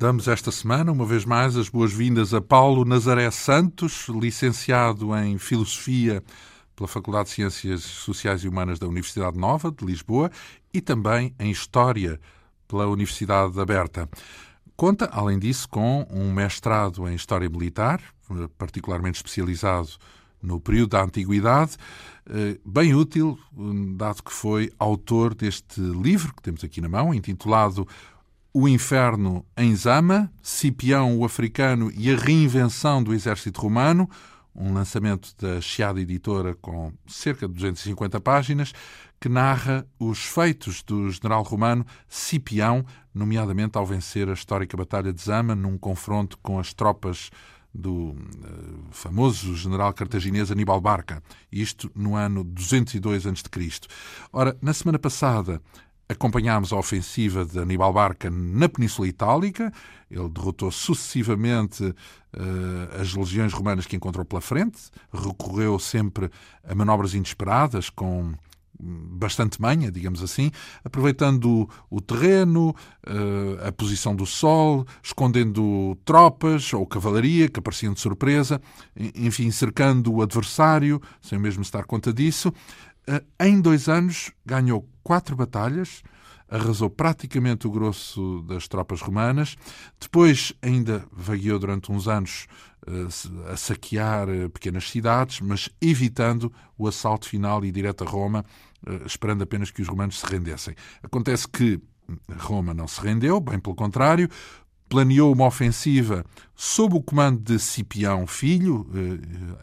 Damos esta semana, uma vez mais, as boas-vindas a Paulo Nazaré Santos, licenciado em Filosofia pela Faculdade de Ciências Sociais e Humanas da Universidade Nova de Lisboa e também em História pela Universidade Aberta. Conta, além disso, com um mestrado em História Militar, particularmente especializado no período da Antiguidade, eh, bem útil, dado que foi autor deste livro que temos aqui na mão, intitulado O Inferno em Zama, Cipião o Africano e a Reinvenção do Exército Romano, um lançamento da Chiada Editora com cerca de 250 páginas, que narra os feitos do general romano Cipião, nomeadamente ao vencer a histórica Batalha de Zama num confronto com as tropas do uh, famoso general cartaginês Aníbal Barca, isto no ano 202 a.C. Ora, na semana passada acompanhámos a ofensiva de Aníbal Barca na Península Itálica. Ele derrotou sucessivamente uh, as legiões romanas que encontrou pela frente, recorreu sempre a manobras inesperadas com bastante manha, digamos assim, aproveitando o, terreno, uh, a posição do sol, escondendo tropas ou cavalaria que apareciam de surpresa, enfim, cercando o adversário, sem mesmo se dar conta disso. Uh, em dois anos ganhou quatro batalhas, arrasou praticamente o grosso das tropas romanas. Depois ainda vagueou durante uns anos uh, a saquear pequenas cidades, mas evitando o assalto final e direto a Roma, eh, esperando apenas que os romanos se rendessem. Acontece que Roma não se rendeu, bem pelo contrário, planeou uma ofensiva sob o comando de Cipião Filho.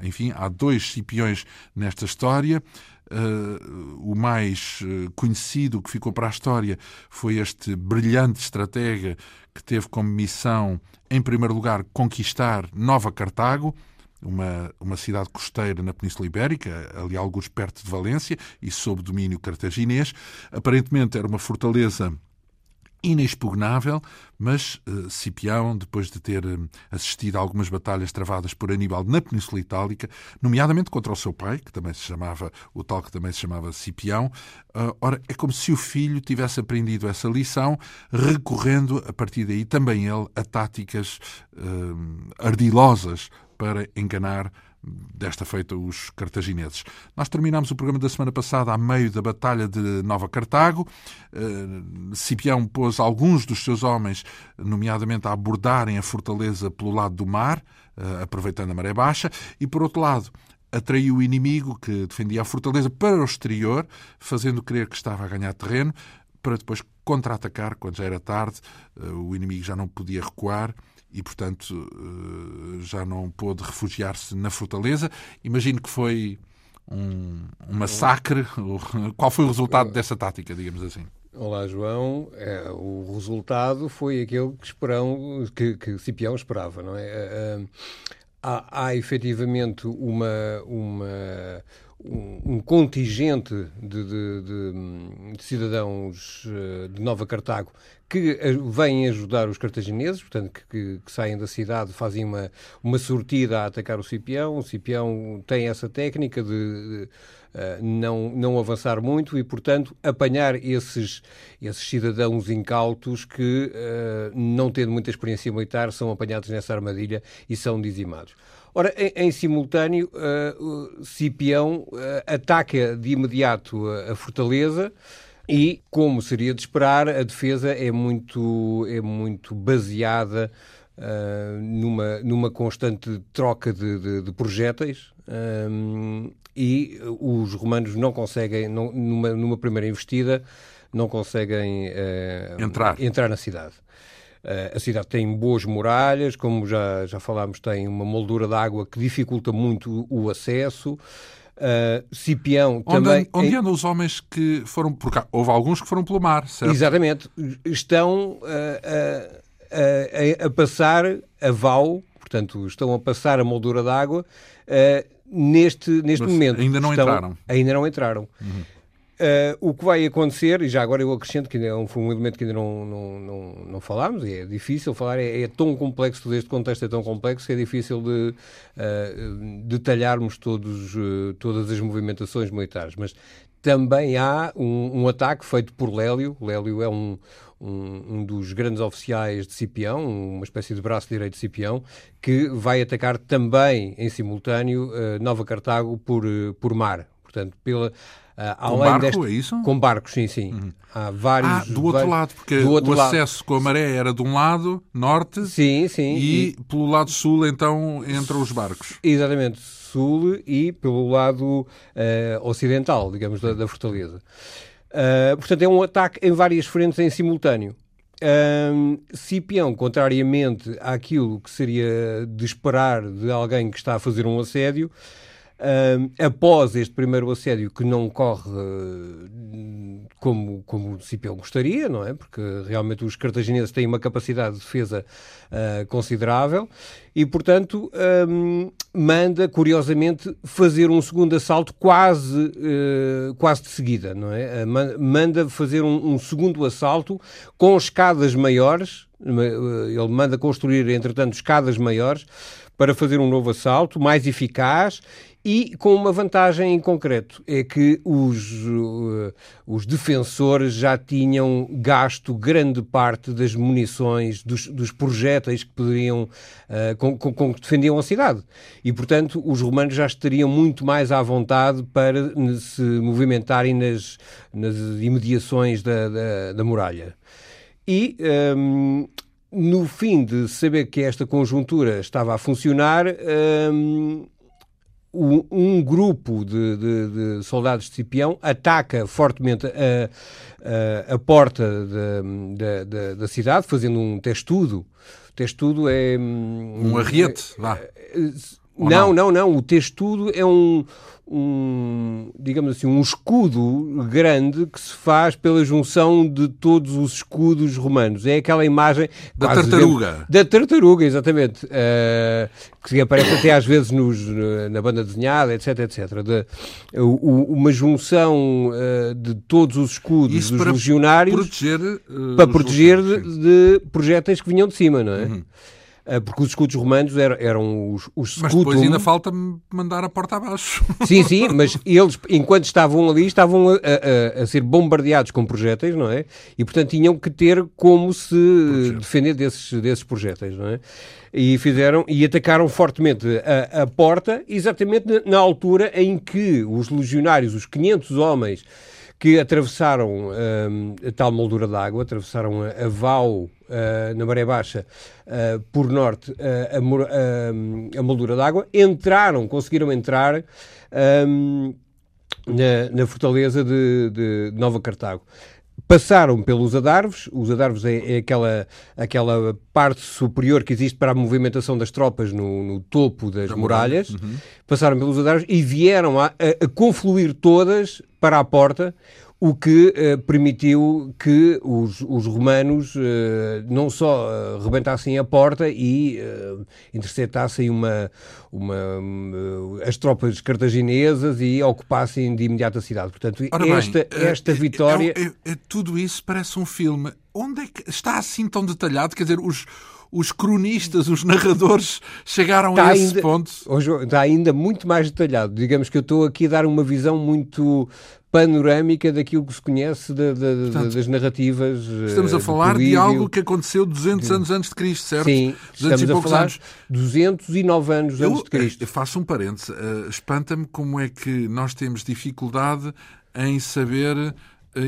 Eh, enfim, há dois Cipiões nesta história. Eh, o mais conhecido que ficou para a história foi este brilhante estratega que teve como missão, em primeiro lugar, conquistar Nova Cartago uma, uma cidade costeira na Península Ibérica, ali alguns perto de Valência e sob domínio cartaginês. Aparentemente era uma fortaleza inexpugnável, mas uh, Cipião, depois de ter uh, assistido a algumas batalhas travadas por Aníbal na Península Itálica, nomeadamente contra o seu pai, que também se chamava, o tal que também se chamava Cipião, uh, ora, é como se o filho tivesse aprendido essa lição, recorrendo a partir daí também ele a táticas ardilosas para enganar desta feita os cartagineses. Nós terminamos o programa da semana passada a meio da Batalha de Nova Cartago. Uh, Cipião pôs alguns dos seus homens, nomeadamente a abordarem a fortaleza pelo lado do mar, uh, aproveitando a maré baixa, e por outro lado atraiu o inimigo que defendia a fortaleza para o exterior, fazendo crer que estava a ganhar terreno, para depois contra-atacar quando já era tarde, uh, o inimigo já não podia recuar e, portanto, eh, já não pôde refugiar-se na fortaleza. Imagino que foi um, um massacre. Qual foi o resultado dessa tática, digamos assim? Olá, João. É, o resultado foi aquele que, esperão, que, que Cipião esperava, não é? Eh, eh, há, há efetivamente uma, uma, um, contingente de, de, de, de, cidadãos de Nova Cartago que vêm ajudar os cartagineses, portanto, que, que, que, saem da cidade, fazem uma, uma sortida a atacar o Cipião. O Cipião tem essa técnica de, de uh, não, não avançar muito e, portanto, apanhar esses, esses cidadãos incautos que, uh, não tendo muita experiência militar, são apanhados nessa armadilha e são dizimados. Ora, em, em simultâneo, uh, Cipião ataca de imediato a, a fortaleza. E, como seria de esperar, a defesa é muito, é muito baseada uh, numa, numa constante troca de, de, de projéteis. Um, ah, e os romanos não conseguem, não, numa, numa primeira investida, não conseguem uh, entrar. entrar na cidade. Uh, a cidade tem boas muralhas, como já, já falámos, tem uma moldura de água que dificulta muito o acesso. Uh, Cipião onde, também. Onde andam os homens que foram por cá? Houve alguns que foram pelo mar, certo? Exatamente. Estão uh, uh, a passar a val, portanto, estão a passar a moldura d'água neste, neste Mas momento. Ainda não estão, entraram. Ainda não entraram. Uhum. Uh, o que vai acontecer, e já agora eu acrescento que é foi um elemento que ainda não, não, não, não falámos, e é difícil falar, é, é, tão complexo, todo este contexto é tão complexo que é difícil de uh, detalharmos todos, uh, todas as movimentações militares, mas também há um, um, ataque feito por Lélio. Lélio é um, um, um, dos grandes oficiais de Cipião, uma espécie de braço direito de Cipião, que vai atacar também em simultâneo Nova Cartago por, por mar. Portanto, pela com barco, deste... é isso? Com barcos, sim, sim. Uhum. Há vários... Ah, do outro lado, porque o acesso lado. com a maré era de um lado, norte, sim, sim, e, e, pelo lado sul, então, entram os barcos. Exatamente, sul e pelo lado uh, ocidental, digamos, da, da fortaleza. Uh, portanto, é um ataque em várias frentes em simultâneo. Um, Cipião, contrariamente àquilo que seria de esperar de alguém que está a fazer um assédio, Após este primeiro assédio, que não corre uh, como, como o Cipião gostaria, não é? Porque realmente os cartagineses têm uma capacidade de defesa uh, considerável e, portanto, um, manda, curiosamente, fazer um segundo assalto quase, ah, quase de seguida, não é? manda fazer um, um segundo assalto com escadas maiores, ele manda construir, entretanto, escadas maiores para fazer um novo assalto mais eficaz e com uma vantagem em concreto, é que os, uh, os defensores já tinham gasto grande parte das munições, dos, dos projéteis que poderiam, uh, com, com, com, que defendiam a cidade. E, portanto, os romanos já estariam muito mais à vontade para se movimentarem nas, nas imediações da, da, da muralha. E, um, no fim de saber que esta conjuntura estava a funcionar, um, um, grupo de, de, de, soldados de Cipião ataca fortemente a, a, a porta da, da, da, cidade, fazendo um testudo. O testudo é... Um arriete, é, vá. Não, não, não, não. O testudo é um, um, digamos assim, um escudo grande que se faz pela junção de todos os escudos romanos. É aquela imagem... Da tartaruga. da tartaruga, exatamente. Uh, que aparece até às vezes nos, na banda desenhada, etc, etc. De, uh, uma junção uh, de todos os escudos Isso dos legionários... Proteger, para proteger de, de, projéteis que vinham de cima, não é? Uhum. Ah, porque os escudos romanos eram, eram os, os Mas depois ainda falta mandar a porta abaixo. Sim, sim, mas eles, enquanto estavam ali, estavam a, a, a ser bombardeados com projéteis, não é? E, portanto, tinham que ter como se Projeto. defender desses, desses projéteis, não é? E fizeram, e atacaram fortemente a, a porta, exatamente na, na altura em que os legionários, os 500 homens, que atravessaram uh, a tal moldura d'água, atravessaram a, a Val uh, na maré baixa uh, por norte a, a, moldura d'água, entraram, conseguiram entrar um, na, na, fortaleza de, de Nova Cartago passaram pelos adarves. Os adarves é, é, aquela, aquela parte superior que existe para a movimentação das tropas no, no topo das da muralhas. Uhum. Passaram pelos adarves e vieram a, a, a confluir todas para a porta, o que uh, permitiu que os, os romanos uh, não só uh, rebentassem a porta e interceptassem uma, uma, as tropas cartaginesas e ocupassem de imediato a cidade. Portanto, esta, bem, esta vitória... É, é, é, tudo isso parece um filme. Onde é que está assim tão detalhado? Quer dizer, os os cronistas, os narradores chegaram está a esse ainda, ponto. Está ainda muito mais detalhado. Digamos que eu estou aqui a dar uma visão muito panorâmica daquilo que se conhece de, de, Portanto, das narrativas. Estamos a falar de algo que aconteceu 200 anos antes de Cristo, certo? Sim, estamos a falar anos. 209 anos eu, antes de Cristo. Eu faço um parênteses. Uh, Espanta-me como é que nós temos dificuldade em saber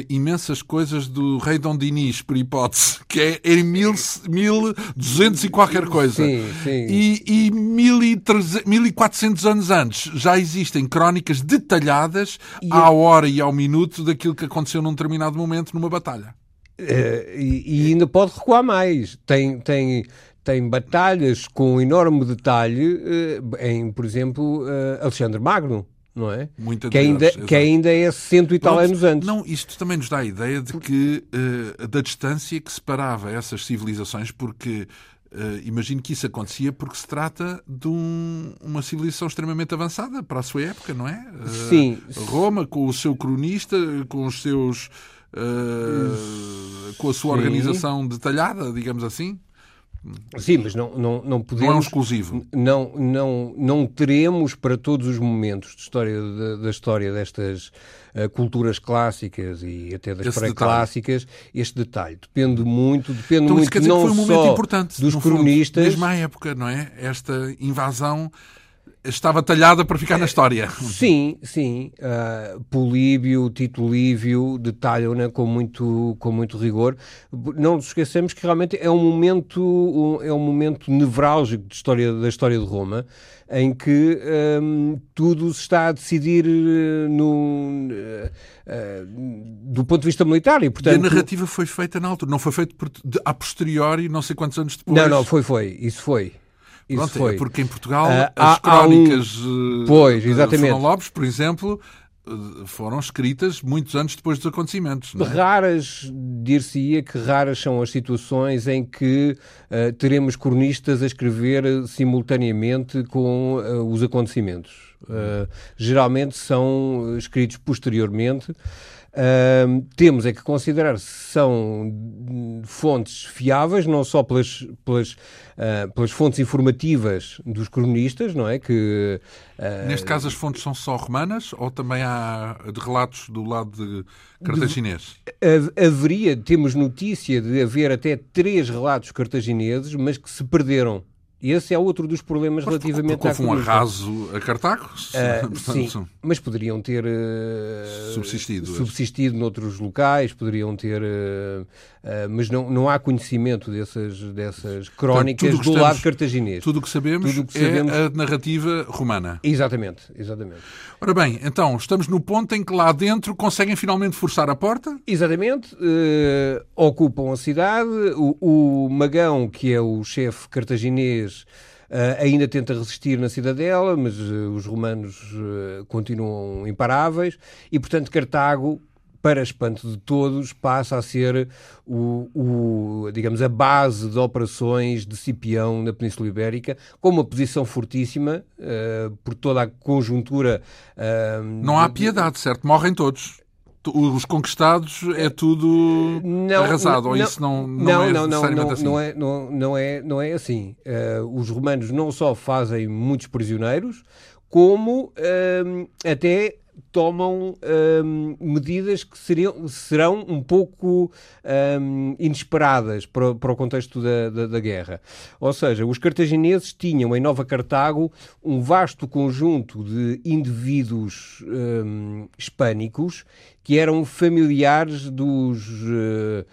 imensas coisas do rei Dom Dinis, por hipótese, que é em mil, 1200 e qualquer coisa. Sim, sim. E, e 1400 anos antes já existem crónicas detalhadas e à hora e ao minuto daquilo que aconteceu num determinado momento numa batalha. Uh, e, e, ainda pode recuar mais. Tem, tem, tem batalhas com enorme detalhe uh, em, por exemplo, Alexandre Magno não é? Muito que, ainda, que ainda é cento e tal Pronto, anos antes. Não, isto também nos dá a ideia de que uh, da distância que separava essas civilizações, porque uh, imagino que isso acontecia porque se trata de um, uma civilização extremamente avançada para a sua época, não é? Uh, Sim. Roma, com o seu cronista, com os seus. com a sua Sim. organização detalhada, digamos assim. Sim, mas não, não, não podemos. Não é um exclusivo. Não, não, não teremos para todos os momentos de história, da, da história destas uh, culturas clássicas e até das pré-clássicas este detalhe. Depende muito, depende então, muito não que foi um momento só importante, dos cronistas. Fundo, mesmo à época, não é? Esta invasão estava talhada para ficar na história. Sim, sim. Uh, Políbio, Tito Lívio detalham-na com muito, com muito rigor. Não nos esquecemos que realmente é um momento, um, é um momento nevrálgico de história, da história de Roma, em que um, tudo se está a decidir eh, no, uh, uh, do ponto de vista militar. E, portanto, e a narrativa foi feita na altura, não foi feita a posteriori, não sei quantos anos depois. Não, não, foi, foi. Isso foi. Isso Pronto, é foi. É porque em Portugal uh, as crónicas um... Eh, pois, exatamente. de Lopes, por exemplo, eh, foram escritas muitos anos depois dos acontecimentos. É? Raras, dir-se-ia que raras são as situações em que uh, teremos cronistas a escrever simultaneamente com uh, os acontecimentos. Geralmente são escritos posteriormente. Uh, temos é que considerar se são fontes fiáveis, não só pelas, pelas, uh, pelas fontes informativas dos cronistas, não é? Que, uh, Neste caso, as fontes são só romanas ou também há de relatos do lado de cartaginês? De, haveria, temos notícia de haver até três relatos cartagineses, mas que se perderam. Esse é outro dos problemas mas, relativamente à um arraso a Cartago? Uh, Portanto, sim, mas poderiam ter uh, subsistido, subsistido noutros locais, poderiam ter... Uh, mas não, não há conhecimento dessas, dessas crónicas do estamos, lado cartaginês. Tudo o que sabemos tudo que é sabemos... a narrativa romana. Exatamente, exatamente. Ora bem, então, estamos no ponto em que lá dentro conseguem finalmente forçar a porta? Exatamente. ocupam a cidade. O, o Magão, que é o chefe cartaginês Uh, ainda tenta resistir na cidadela, mas uh, os romanos uh, continuam imparáveis e, portanto, Cartago, para espanto de todos, passa a ser o, o, digamos, a base de operações de Cipião na Península Ibérica, com uma posição fortíssima por toda a conjuntura. Não há piedade, certo? Morrem todos os conquistados é tudo não, arrasado, não, ou isso não, não, não é não, não, assim? Não é, não, não, é, não é assim. Uh, os romanos não só fazem muitos prisioneiros, como uh, até tomam um, medidas que seriam, serão um pouco um, inesperadas para, para, o contexto da, da, da, guerra. Ou seja, os cartagineses tinham em Nova Cartago um vasto conjunto de indivíduos um, hispânicos que eram familiares dos. Uh,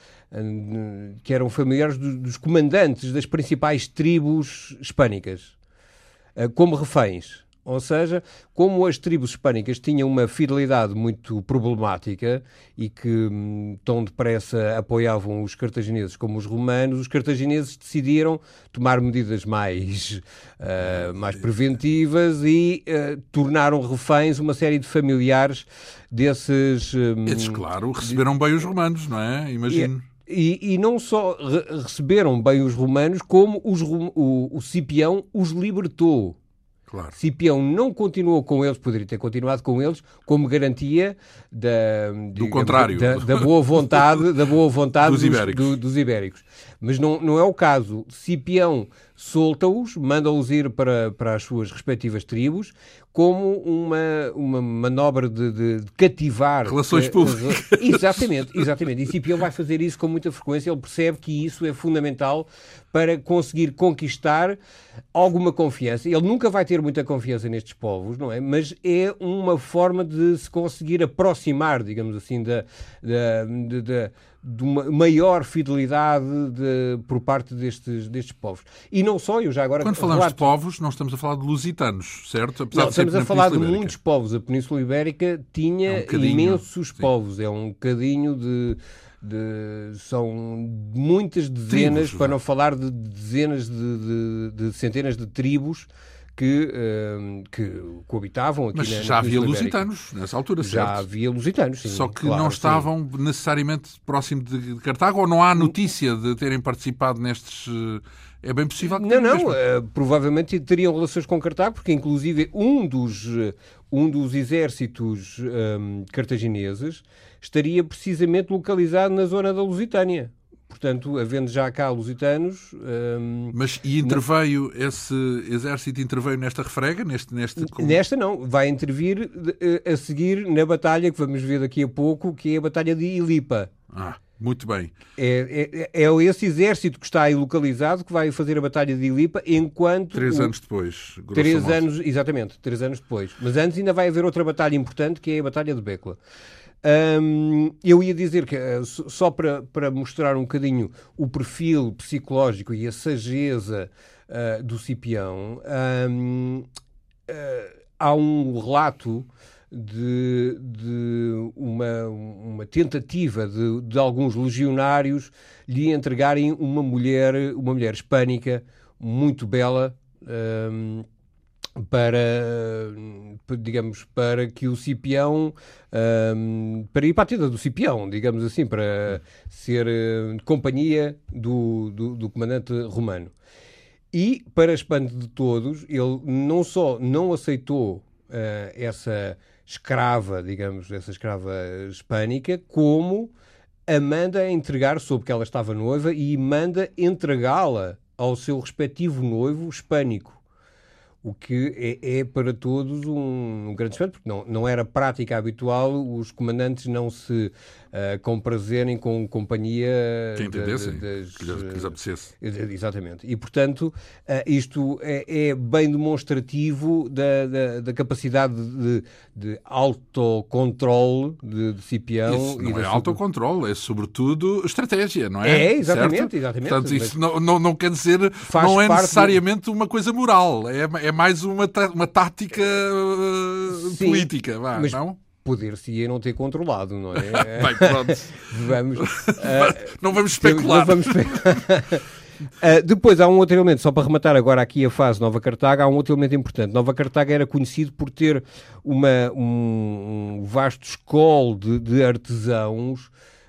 que eram familiares dos comandantes das principais tribos hispânicas, uh, como reféns. Ou seja, como as tribos hispânicas tinham uma fidelidade muito problemática e que hum, tão depressa apoiavam os cartagineses como os romanos, os cartagineses decidiram tomar medidas mais, uh, mais preventivas e uh, tornaram reféns uma série de familiares desses. Um, Esses, claro, receberam bem os romanos, não é? Imagino. E, e, não só re receberam bem os romanos, como os, o, o Cipião os libertou. Claro. Cipião não continuou com eles, poderia ter continuado com eles, como garantia da, do contrário. Da, da, boa vontade, da boa vontade dos, dos, ibéricos. Do, dos ibéricos. Mas não, não é o caso. Cipião solta-os, manda-os ir para, para as suas respectivas tribos, como uma, uma manobra de, de, de cativar. Relações públicas. Exatamente, exatamente. E Cipião vai fazer isso com muita frequência. Ele percebe que isso é fundamental para conseguir conquistar alguma confiança. Ele nunca vai ter muita confiança nestes povos, não é? Mas é uma forma de se conseguir aproximar, digamos assim, da, da, da de uma maior fidelidade de, por parte destes, destes povos. E não só, eu já agora... Quando falamos relato... de povos, não estamos a falar de lusitanos, certo? Apesar não, estamos a falar de muitos povos. A Península Ibérica tinha é um imensos sim. povos. É um bocadinho de... De, são muitas dezenas, tribos, para não falar de dezenas de, de, de centenas de tribos que, uh, que coabitavam aqui Mas na, já havia lusitanos nessa altura, certo? Já havia lusitanos, sim. Só que claro, não estavam sim. necessariamente próximo de Cartago ou não há notícia de terem participado nestes. É bem possível que Não, não, uh, provavelmente teriam relações com Cartago, porque inclusive um dos, um dos exércitos um, cartagineses estaria precisamente localizado na zona da Lusitânia portanto, havendo já cá lusitanos. Um, Mas e interveio, não... esse exército interveio nesta refrega? Neste, neste... Nesta não, vai intervir eh, a seguir na batalha que vamos ver daqui a pouco, que é a Batalha de Ilipa. Ah. Muito bem. É, é, é, esse exército que está aí localizado que vai fazer a Batalha de Ilipa, enquanto. Três o... anos depois. Três anos, exatamente, três anos depois. Mas antes ainda vai haver outra batalha importante que é a Batalha de Becla. Um, eu ia dizer que, eh, só para, para mostrar um bocadinho o perfil psicológico e a sageza uh, do Cipião, um, uh, eh, há um relato de, de uma, uma, tentativa de, de, alguns legionários lhe entregarem uma mulher, uma mulher hispânica muito bela. Um, para, digamos, para que o Cipião, um, para ir para a tenda do Cipião, digamos assim, para ser uh, companhia do, do, do, comandante romano. E, para espanto de todos, ele não só não aceitou uh, essa escrava, digamos, essa escrava hispânica, como a manda entregar, soube que ela estava noiva, e manda entregá-la ao seu respectivo noivo hispânico o que é, é para todos um, um, grande espanto, porque não, não era prática habitual os comandantes não se uh, comprazerem com companhia Quem entendessem, das, que, lhes, que lhes apetecesse. Uh, exatamente. E, portanto, uh, isto é, é, bem demonstrativo da, da, da capacidade de, de autocontrole de, de Cipião. Isso não é autocontrole, é sobretudo estratégia, não é? É, exatamente. Certo? exatamente Portanto, isso não, não, não quer dizer, não é necessariamente uma coisa moral, é, é mais uma, uma tática uh, Sim, política, vá, mas... não? poder-se-ia não ter controlado, não é? Bem, pronto. vamos, uh, não vamos especular. Não vamos especular. Uh, depois há um outro elemento, só para rematar agora aqui a fase Nova Cartaga, há um outro elemento importante. Nova Cartaga era conhecido por ter uma, um, um vasto escol de, de artesãos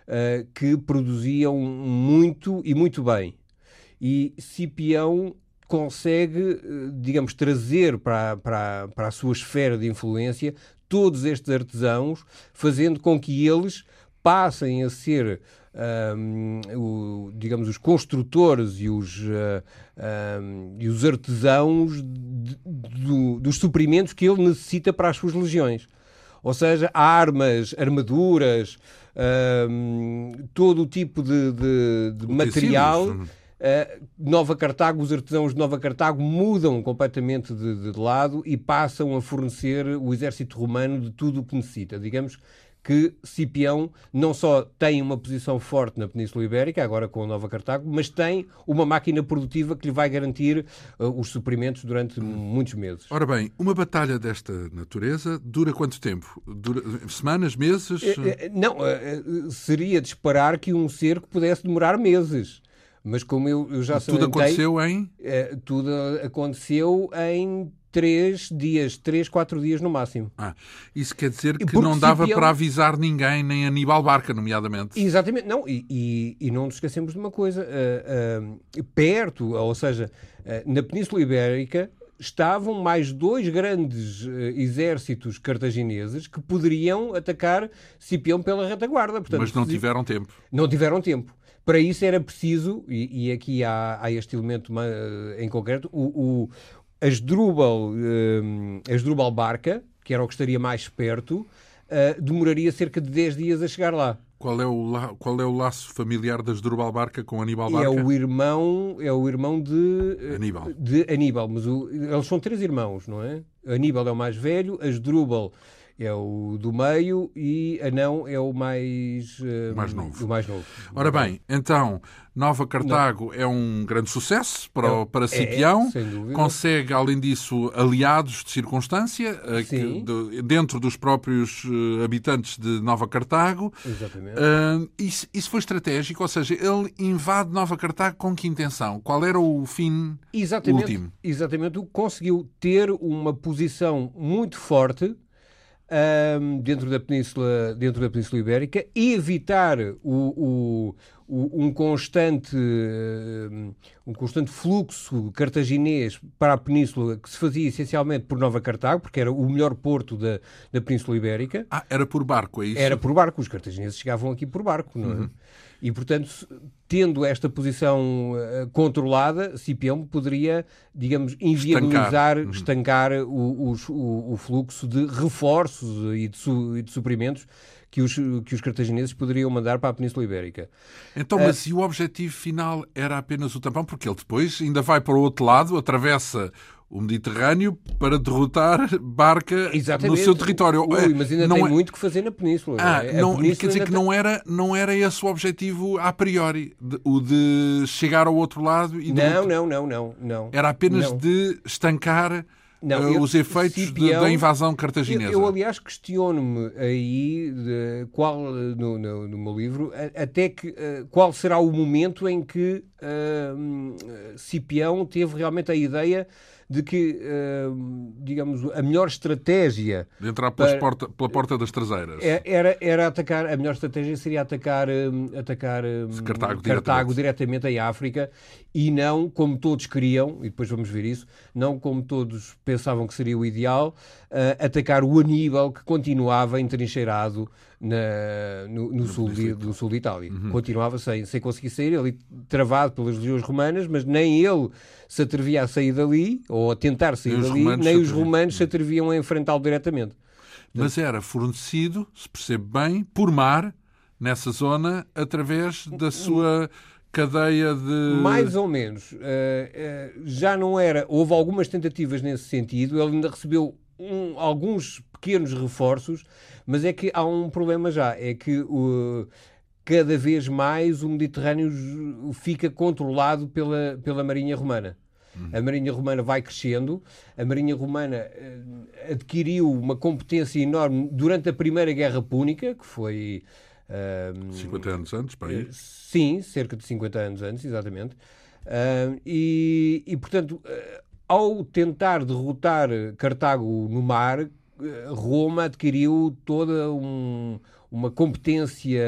uh, que produziam muito e muito bem. E Cipião consegue, eh, digamos, trazer para, para, para a sua esfera de influência todos estes artesãos, fazendo com que eles passem a ser, um, o, digamos, os construtores e os, uh, um, e os artesãos de, dos suprimentos que ele necessita para as suas legiões. Ou seja, armas, armaduras, um, todo o tipo de, de, de material Nova Cartago, os artesãos de Nova Cartago mudam completamente de, de, lado e passam a fornecer o exército romano de tudo o que necessita. Digamos que Cipião não só tem uma posição forte na Península Ibérica, agora com a Nova Cartago, mas tem uma máquina produtiva que lhe vai garantir uh, os suprimentos durante muitos meses. Ora bem, uma batalha desta natureza dura quanto tempo? Dura semanas, meses? Eh, eh, não, uh, seria de esperar que um cerco pudesse demorar meses. Mas como eu, eu já Tudo aconteceu em? É, tudo aconteceu em três dias, três, quatro dias no máximo. Ah, isso quer dizer que Porque não dava Cipião... para avisar ninguém, nem Aníbal Barca, nomeadamente. Exatamente, não, e, e, e não nos esquecemos de uma coisa, uh, uh, perto, ou seja, uh, na Península Ibérica estavam mais dois grandes exércitos cartagineses que poderiam atacar Cipião pela retaguarda. Portanto, Mas não tiveram tempo. Não tiveram tempo. Para isso era preciso, e, e aqui há, há, este elemento em concreto, o, o Asdrúbal, um, Asdrúbal Barca, que era o que estaria mais perto, uh, demoraria cerca de 10 dias a chegar lá. Qual é o, la... qual é o laço familiar das Asdrúbal Barca com Aníbal Barca? É o irmão, é o irmão de Aníbal. De Aníbal, mas o, eles são três irmãos, não é? Aníbal é o mais velho, Asdrúbal é o do meio e Anão é o mais, uh, mais novo. O mais novo. Ora bem, então, Nova Cartago Não. é um grande sucesso para, é, para Cipião. É, Consegue, além disso, aliados de circunstância eh, que, de, dentro dos próprios uh, habitantes de Nova Cartago. Exatamente. Uh, isso, isso, foi estratégico, ou seja, ele invade Nova Cartago com que intenção? Qual era o fim exatamente, último? Exatamente, conseguiu ter uma posição muito forte um, dentro, da península, dentro da Península Ibérica e evitar o, o, um constante, um constante fluxo cartaginês para a Península que se fazia essencialmente por Nova Cartago, porque era o melhor porto da, da Península Ibérica. Ah, era por barco, é isso? Era por barco. Os cartagineses chegavam aqui por barco, não é? Uhum. E, portanto, tendo esta posição uh, controlada, Cipião poderia, digamos, inviabilizar, estancar, uhum. estancar o, o, o, fluxo de reforços e de, su, e de suprimentos que os, que os cartagineses poderiam mandar para a Península Ibérica. Então, mas uh, e o objetivo final era apenas o tampão? Porque ele depois ainda vai para o outro lado, atravessa o Mediterrâneo para derrotar Barca Exatamente. no seu território. Ui, é, mas ainda não tem é... muito que fazer na Península. Ah, não, Península quer dizer que tem... não, era, não era esse o objetivo a priori, de, o de chegar ao outro lado e não, não, não, não, não. Era apenas não. de estancar não, eu, os efeitos Cipião, da invasão cartaginesa. Eu, eu aliás, questiono-me aí, de, qual, no, no, no, meu livro, até que uh, qual será o momento em que uh, Cipião teve realmente a ideia de que, uh, digamos, a melhor estratégia. De entrar para, porta, pela porta das traseiras. É, era, era atacar, a melhor estratégia seria atacar, um, atacar Cartago, Cartago diretamente. diretamente em África e não como todos queriam, e depois vamos ver isso, não como todos pensavam que seria o ideal, uh, atacar o Aníbal que continuava entrincheirado na, no, no, sul de, no sul de Itália. Uhum. Continuava sem, sem conseguir sair, ali travado pelas legiões romanas, mas nem ele se atrevia a sair dali, ou a tentar sair nem dali, nem os romanos se atreviam a enfrentá-lo diretamente. Mas era fornecido, se percebe bem, por mar, nessa zona, através da sua cadeia de. Mais ou menos. Uh, uh, já não era. Houve algumas tentativas nesse sentido. Ele ainda recebeu um, alguns pequenos reforços, mas é que há um problema já. É que uh, cada vez mais o Mediterrâneo fica controlado pela, pela Marinha Romana. A Marinha Romana vai crescendo, a Marinha Romana uh, adquiriu uma competência enorme durante a Primeira Guerra Púnica, que foi. Uh, 50 anos antes, para aí? Sim, cerca de 50 anos antes, exatamente. Uh, e, e, portanto, ao tentar derrotar Cartago no mar, Roma adquiriu toda um, uma competência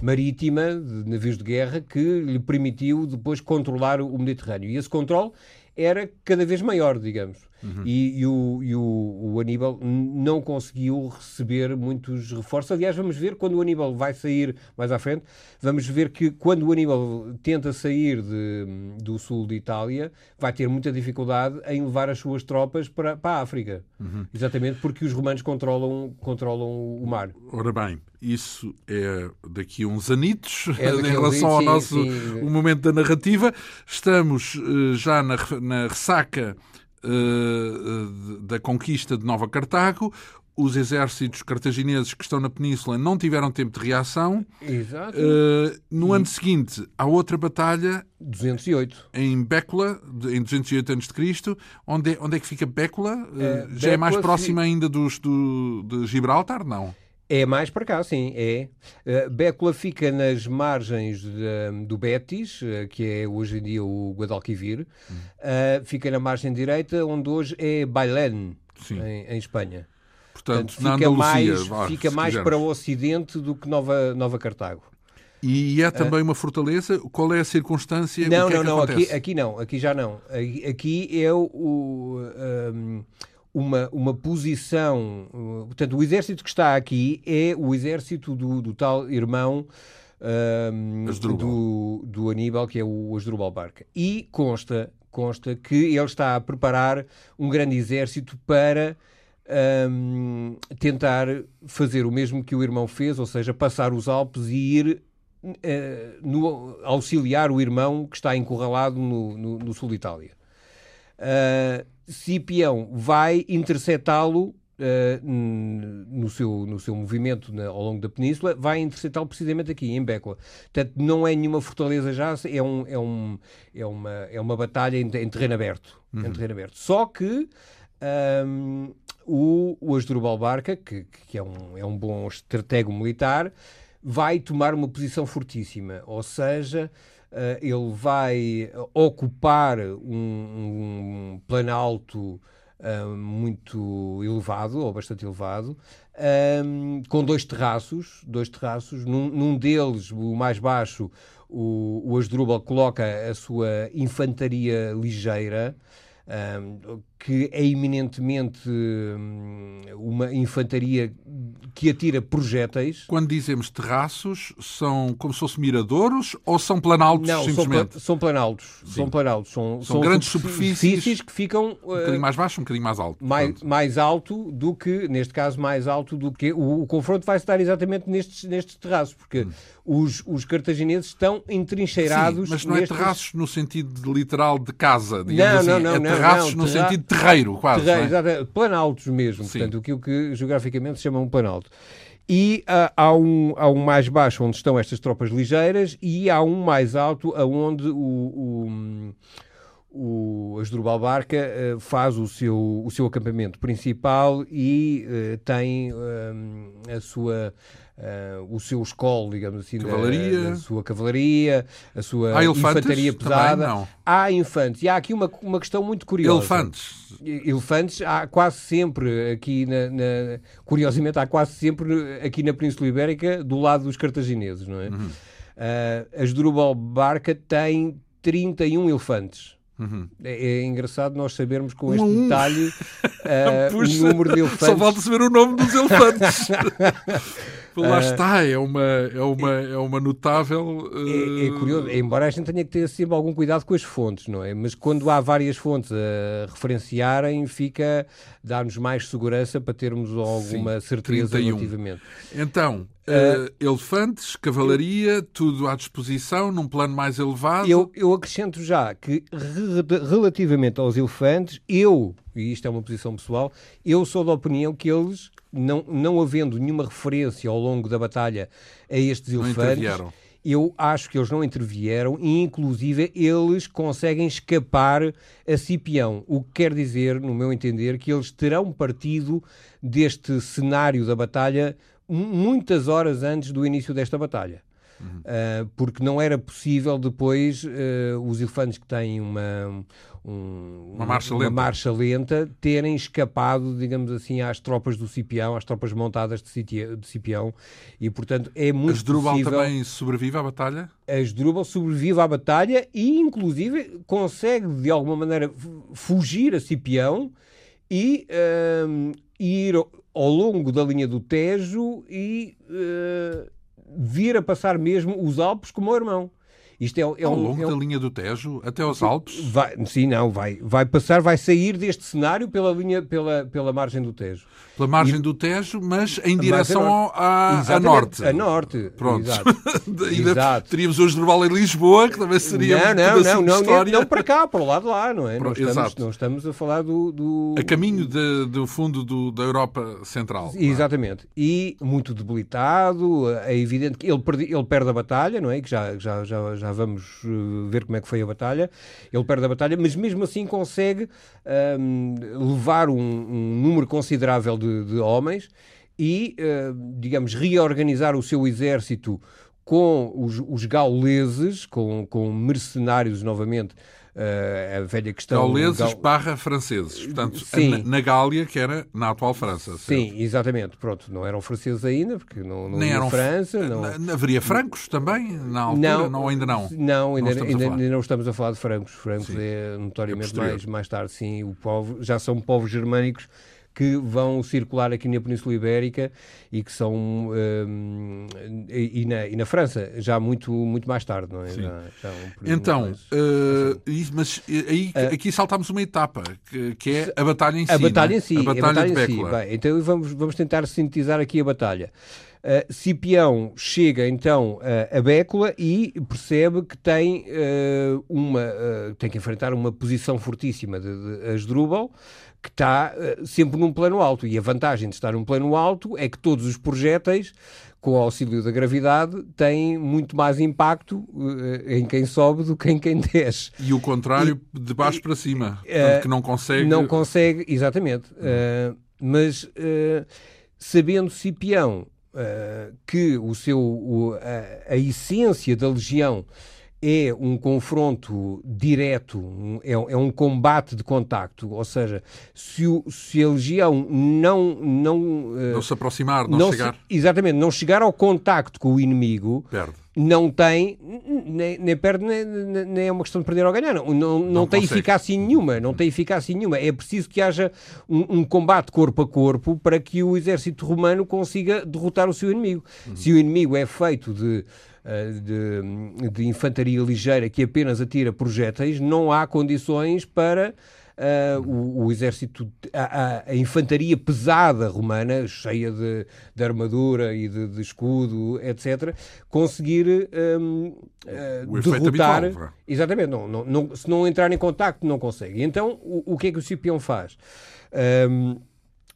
marítima de navios de guerra que lhe permitiu depois controlar o Mediterrâneo. E esse controle era cada vez maior, digamos. Uhum. E, e, o, e o, o, Aníbal não conseguiu receber muitos reforços. Aliás, vamos ver quando o Aníbal vai sair mais à frente, vamos ver que quando o Aníbal tenta sair de, do sul de Itália, vai ter muita dificuldade em levar as suas tropas para, para a África. Uhum. Exatamente porque os romanos controlam, controlam o mar. Ora bem, isso é daqui a uns anitos, é em relação ao sim, nosso sim. Momento da narrativa. Estamos uh, já na, na ressaca da conquista de Nova Cartago. Os exércitos cartagineses que estão na península não tiveram tempo de reação. Exato. Uh, no e... ano seguinte, há outra batalha. 208. Em Bécula, em 208 a.C. Onde, é, onde é que fica Bécula? É, Já Bécula é mais próxima ainda dos, do, de Gibraltar? Não. É mais para cá, sim, é. Uh, Bécula fica nas margens de, do Betis, uh, que é hoje em dia o Guadalquivir. Uh, fica na margem direita, onde hoje é Bailén, em, em, Espanha. Portanto, Portanto fica mais, vá, fica mais para o ocidente do que Nova, Nova Cartago. E é também uma fortaleza? Qual é a circunstância? Não, não, é não, aqui, aqui não, aqui já não. Aqui é o. o um, uma, uma posição. Portanto, o exército que está aqui é o exército do, do tal irmão um, do, do Aníbal, que é o Asdrubal Barca. E consta, consta que ele está a preparar um grande exército para um, tentar fazer o mesmo que o irmão fez, ou seja, passar os Alpes e ir uh, no, auxiliar o irmão que está encurralado no, no, no sul de Itália. Uh, Cipião vai interceptá-lo Uh, no, seu, no seu movimento na, ao longo da península, vai interceptá-lo precisamente aqui, em Bécula. Portanto, não é nenhuma fortaleza já, é, um, é, um, é, uma, é uma batalha em, em terreno aberto. Uhum. Em terreno aberto. Só que um, o, o Asdrubal Barca, que, que é, um, é um bom estratego militar, vai tomar uma posição fortíssima, ou seja, ele vai ocupar um, um planalto uh, muito elevado, ou bastante elevado, um, com dois terraços, dois terraços, num, num deles, o mais baixo, o, o Asdrúbal coloca a sua infantaria ligeira, um, que é eminentemente hum, uma infantaria que atira projéteis. Quando dizemos terraços, são como se fossem miradouros ou são planaltos Não, simplesmente? São, planaltos. São planaltos. São, são, são grandes superfícies, superfícies, que ficam... Um bocadinho mais baixo, um bocadinho mais alto. Mais, mais alto do que, neste caso, mais alto do que... O, o confronto vai dar exatamente nestes, nestes terraços, porque hum. os, os cartagineses estão entrincheirados... Sim, mas não nestes... é terraços no sentido literal de casa, digamos não, assim. Não, não, é terraços não, no terra... sentido de terreiro, quase. Terreiro, é? Planaltos mesmo, Sim. portanto, aquilo que geograficamente se chama um planalto. E uh, há, um, há um mais baixo onde estão estas tropas ligeiras e há um mais alto aonde o, o, o Asdrubal Barca uh, faz o seu, o seu acampamento principal e uh, tem a sua o seu escolo, digamos assim, cavalaria. Da, da, sua cavalaria, a sua infantaria pesada. Também, há infantes. E há aqui uma, uma questão muito curiosa. Elefantes. Elefantes há quase sempre aqui, na, na, curiosamente, há quase sempre aqui na Península Ibérica do lado dos cartagineses, não é? Uhum. Uh, as Durubal Barca tem 31 elefantes. Uhum. É, é, engraçado nós sabermos com este um. detalhe uh, o número de elefantes. Só falta saber o nome dos elefantes. Lá uh, está, é uma, é uma, é uma notável. É, é, curioso, embora a gente tenha que ter sempre algum cuidado com as fontes, não é? Mas quando há várias fontes a referenciarem, fica. dá-nos mais segurança para termos alguma Sim, certeza 31. relativamente. Então, Uh, elefantes, cavalaria, tudo à disposição, num plano mais elevado. Eu, eu acrescento já que, re relativamente aos elefantes, eu, e isto é uma posição pessoal, eu sou da opinião que eles não, não havendo nenhuma referência ao longo da batalha a estes elefantes, eu acho que eles não intervieram e, inclusive, eles conseguem escapar a Cipião. O que quer dizer, no meu entender, que eles terão partido deste cenário da batalha muitas horas antes do início desta batalha. Uhum. Uh, porque não era possível depois uh, os elefantes que têm uma, um, uma, marcha, uma lenta. marcha lenta terem escapado, digamos assim, às tropas do Cipião, às tropas montadas de, de Cipião, e portanto é muito Asdrúbal possível... também sobrevive à batalha? Asdrúbal sobrevive à batalha e, inclusive, consegue de alguma maneira fugir a Cipião e uh, ir ao longo da linha do Tejo e uh, vir a passar mesmo os Alpes como o irmão. Isto é, é Ao um, longo é um... da linha do Tejo até aos Alpes? Vai, sim, não, vai, vai passar, vai sair deste cenário pela linha, pela, pela margem do Tejo. Pela margem e... do Tejo, mas em direção ao, a, a, norte. A norte. Pronto. Exato. Exato. Teríamos hoje Durval em Lisboa, que também seria não, não, não, não, não, não, para cá, para o lado lá, não é? Pro... não, estamos, não estamos a falar do... do... A caminho de, do fundo do, da Europa Central. Exatamente. E muito debilitado, é evidente que ele, perde, ele perde a batalha, não é? Que já, já, já, já vamos eh, ver como é que foi a batalha. Ele perde a batalha, mas mesmo assim consegue um, levar um, um, número considerável de, de homens e, uh, digamos, reorganizar o seu exército com os, os gauleses, com, com mercenários novamente, a velha questão... Gauleses barra franceses, portanto, Sim. Na, Gália, que era na atual França. Sim, certo? exatamente, pronto, não eram franceses ainda, porque não, não Nem eram França. Não... Haveria francos também, na altura, não, não ainda não? Não, ainda não, ainda, ainda não estamos a falar de francos, francos sim. é notoriamente é mais, mais tarde, sim, o povo, já são povos germânicos que vão circular aqui na Península Ibérica e que são um, e, na, e, na, França já muito muito mais tarde, não é? Já, já um então, mais, uh, mas aí uh, aqui saltamos uma etapa que, que, é a batalha em si. A batalha em si, a batalha, a batalha em si. Bem, então vamos vamos tentar sintetizar aqui a batalha. Uh, Cipião chega então uh, a Bécula e percebe que tem, uh, uma, tem que enfrentar uma posição fortíssima de, de Asdrúbal, que está uh, sempre num plano alto. E a vantagem de estar num plano alto é que todos os projéteis, com o auxílio da gravidade, têm muito mais impacto uh, em quem sobe do que em quem desce. E o contrário, e, de baixo e, para cima, uh, que não consegue. Não consegue, exatamente. mas sabendo Cipião que o seu, o, a, a essência da legião é um confronto direto, é, é, um combate de contacto, ou seja, se, o, se a legião não... Não, uh, não se aproximar, não, não chegar... Se, exatamente, não chegar ao contacto com o inimigo... Perde. Não tem, nem, nem perde, nem, nem, é uma questão de perder ou ganhar, não, não, não, tem consegue. eficácia nenhuma, não tem eficácia nenhuma. É preciso que haja um, um, combate corpo a corpo para que o exército romano consiga derrotar o seu inimigo. Uhum. Se o inimigo é feito de eh, de, de, infantaria ligeira que apenas atira projéteis, não há condições para uh, o, o, exército, a, a, infantaria pesada romana, cheia de, de armadura e de, de, escudo, etc., conseguir um, uh, derrotar. Habitual, exatamente, não, não, não, se não entrar em contacto, não consegue. Então, o, o que é que o Cipião faz? Um,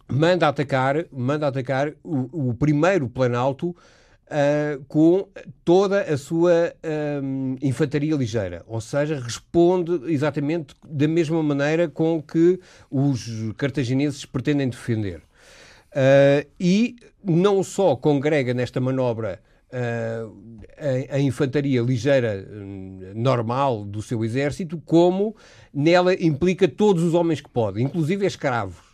manda atacar, manda atacar o, o primeiro planalto Uh, com toda a sua um, infantaria ligeira, ou seja, responde exatamente da mesma maneira com que os cartagineses pretendem defender. Uh, e não só congrega nesta manobra uh, a, a, infantaria ligeira hum, normal do seu exército, como nela implica todos os homens que pode, inclusive escravos.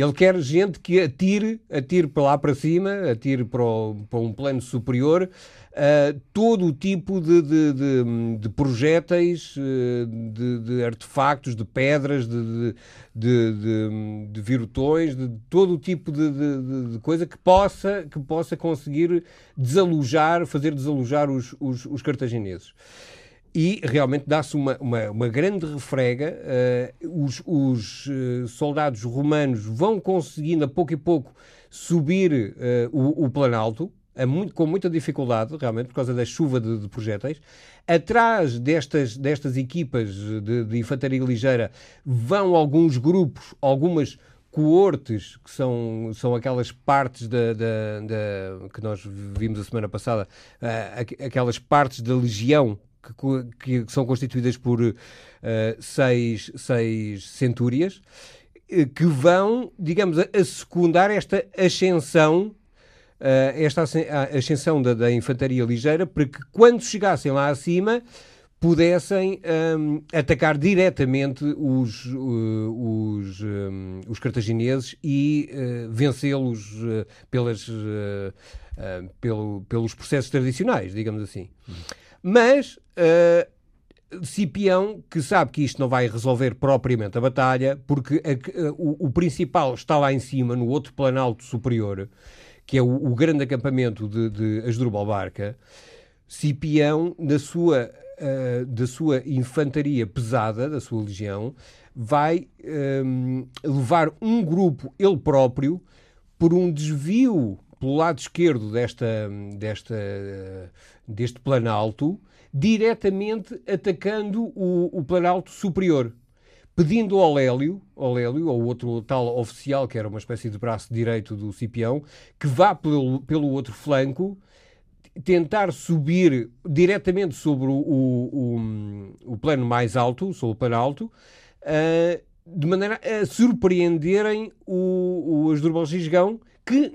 Ele quer gente que atire, atire para lá para cima, atire para, o, para um plano superior, uh, todo o tipo de, de, de, de projéteis, uh, de, de, artefactos, de pedras, de, de, de, virutões, de todo o tipo de, coisa que possa, que possa conseguir desalojar, fazer desalojar os, os, os cartagineses e realmente dá-se uma, uma, uma, grande refrega. Uh, os, os uh, soldados romanos vão conseguindo, a pouco e pouco, subir uh, o, o Planalto, muito, com muita dificuldade, realmente, por causa da chuva de, de projéteis. Atrás destas, destas equipas de, de infantaria ligeira vão alguns grupos, algumas coortes, que são, são aquelas partes da, da, da, que nós vimos a semana passada, uh, aquelas partes da legião que, que são constituídas por uh, seis, seis centúrias, uh, que vão, digamos, a, a secundar esta ascensão Uh, esta ascensão da, da, infantaria ligeira para que quando chegassem lá acima pudessem um, atacar diretamente os, uh, os, um, os cartagineses e uh, vencê-los pelas, pelo, pelos processos tradicionais, digamos assim. Uhum. Mas uh, Cipião, que sabe que isto não vai resolver propriamente a batalha, porque a, a, o, o, principal está lá em cima, no outro planalto superior, que é o, o grande acampamento de, de Asdrubal Barca, Cipião, na sua, uh, da sua infantaria pesada, da sua legião, vai levar um grupo, ele próprio, por um desvio pelo lado esquerdo desta, desta, deste planalto, diretamente atacando o, o planalto superior, pedindo ao Lélio, ao Lélio, ou outro tal oficial, que era uma espécie de braço direito do Cipião, que vá pelo, pelo outro flanco tentar subir diretamente sobre o, o, o, o plano mais alto, sobre o plano alto, uh, de maneira a surpreenderem o, o Asdrubal Gisgão que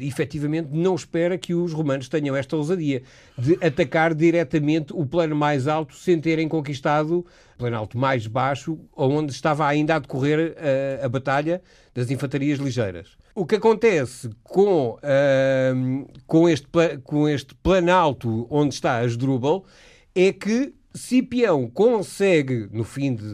efetivamente não espera que os romanos tenham esta ousadia de atacar diretamente o plano mais alto sem terem conquistado o plano alto mais baixo, onde estava ainda a decorrer a, eh, a batalha das infantarias ligeiras. O que acontece com, uh, com, este, com este planalto onde está Asdrubal é que Cipião consegue, no fim de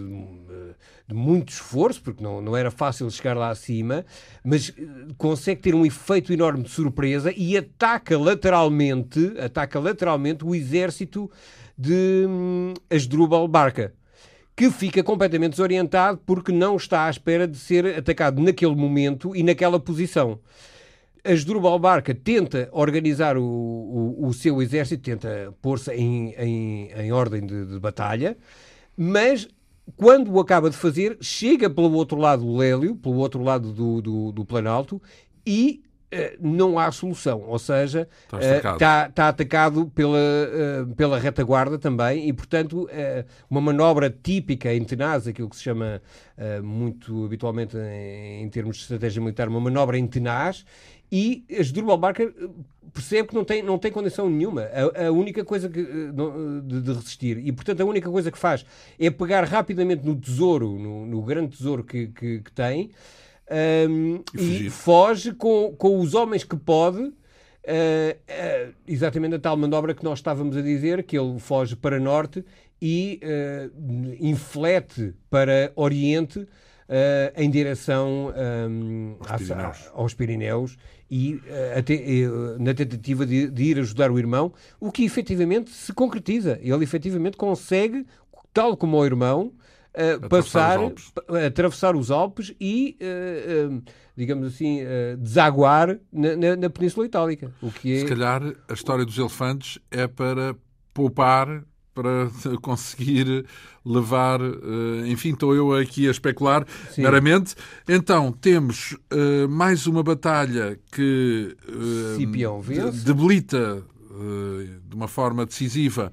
de muito esforço, porque não, não era fácil chegar lá acima, mas eh, consegue ter um efeito enorme de surpresa e ataca lateralmente, ataca lateralmente o exército de hum, Asdrubal Barca, que fica completamente desorientado porque não está à espera de ser atacado naquele momento e naquela posição. Asdrubal Barca tenta organizar o, o, o seu exército, tenta pôr-se em, em, em ordem de, de batalha, mas quando o acaba de fazer, chega pelo outro lado do Lélio, pelo outro lado do, do, do Planalto, e não há solução. Ou seja, está, está, está atacado pela, uh, pela retaguarda também, e portanto, uma manobra típica em tenaz, aquilo que se chama muito habitualmente em, em, termos de estratégia militar, uma manobra em tenaz, e Asdrubal Barker percebe que não tem, não tem condição nenhuma. A, a única coisa que, de, de, resistir. E, portanto, a única coisa que faz é pegar rapidamente no tesouro, no, no grande tesouro que, que, que tem, um, e, e, foge com, com os homens que pode. Uh, uh, exatamente a tal manobra que nós estávamos a dizer, que ele foge para norte e uh, inflete para oriente em direção um, aos, Pirineus. aos Pirineus e na tentativa de, de, ir ajudar o irmão, o que efetivamente se concretiza. Ele efetivamente consegue, tal como o irmão, uh, passar, atravessar os Alpes e, uh, uh, digamos assim, desaguar na, na, na, Península Itálica. O que é... Se calhar a história dos elefantes é para poupar para conseguir levar. enfim, estou eu aqui a especular Sim. meramente. Então, temos mais uma batalha que debilita de uma forma decisiva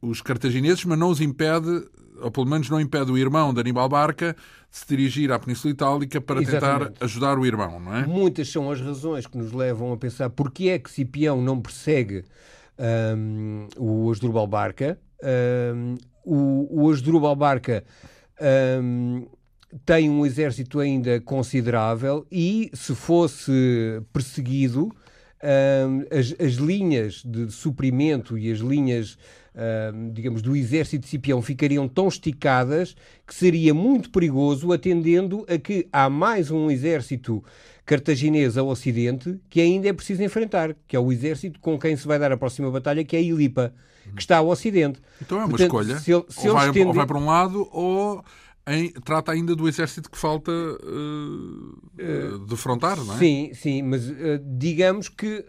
os cartagineses, mas não os impede ou pelo menos não impede o irmão de Aníbal Barca de se dirigir à Península Itálica para Exatamente. tentar ajudar o irmão, não é? Muitas são as razões que nos levam a pensar porque é que Cipião não persegue um, o Asdrubal Barca. Um, o, o Asdrubal Barca um, tem um exército ainda considerável e, se fosse perseguido, as, as linhas de suprimento e as linhas digamos, do exército de Cipião ficariam tão esticadas que seria muito perigoso, atendendo a que há mais um exército cartaginês ao ocidente que ainda é preciso enfrentar, que é o exército com quem se vai dar a próxima batalha, que é a Ilipa, que está ao ocidente. Então é uma Portanto, escolha. Se ele, se ou, vai, estende... ou vai para um lado ou em, trata ainda do exército que falta uh, uh, defrontar, não é? Sim, sim, mas uh, digamos que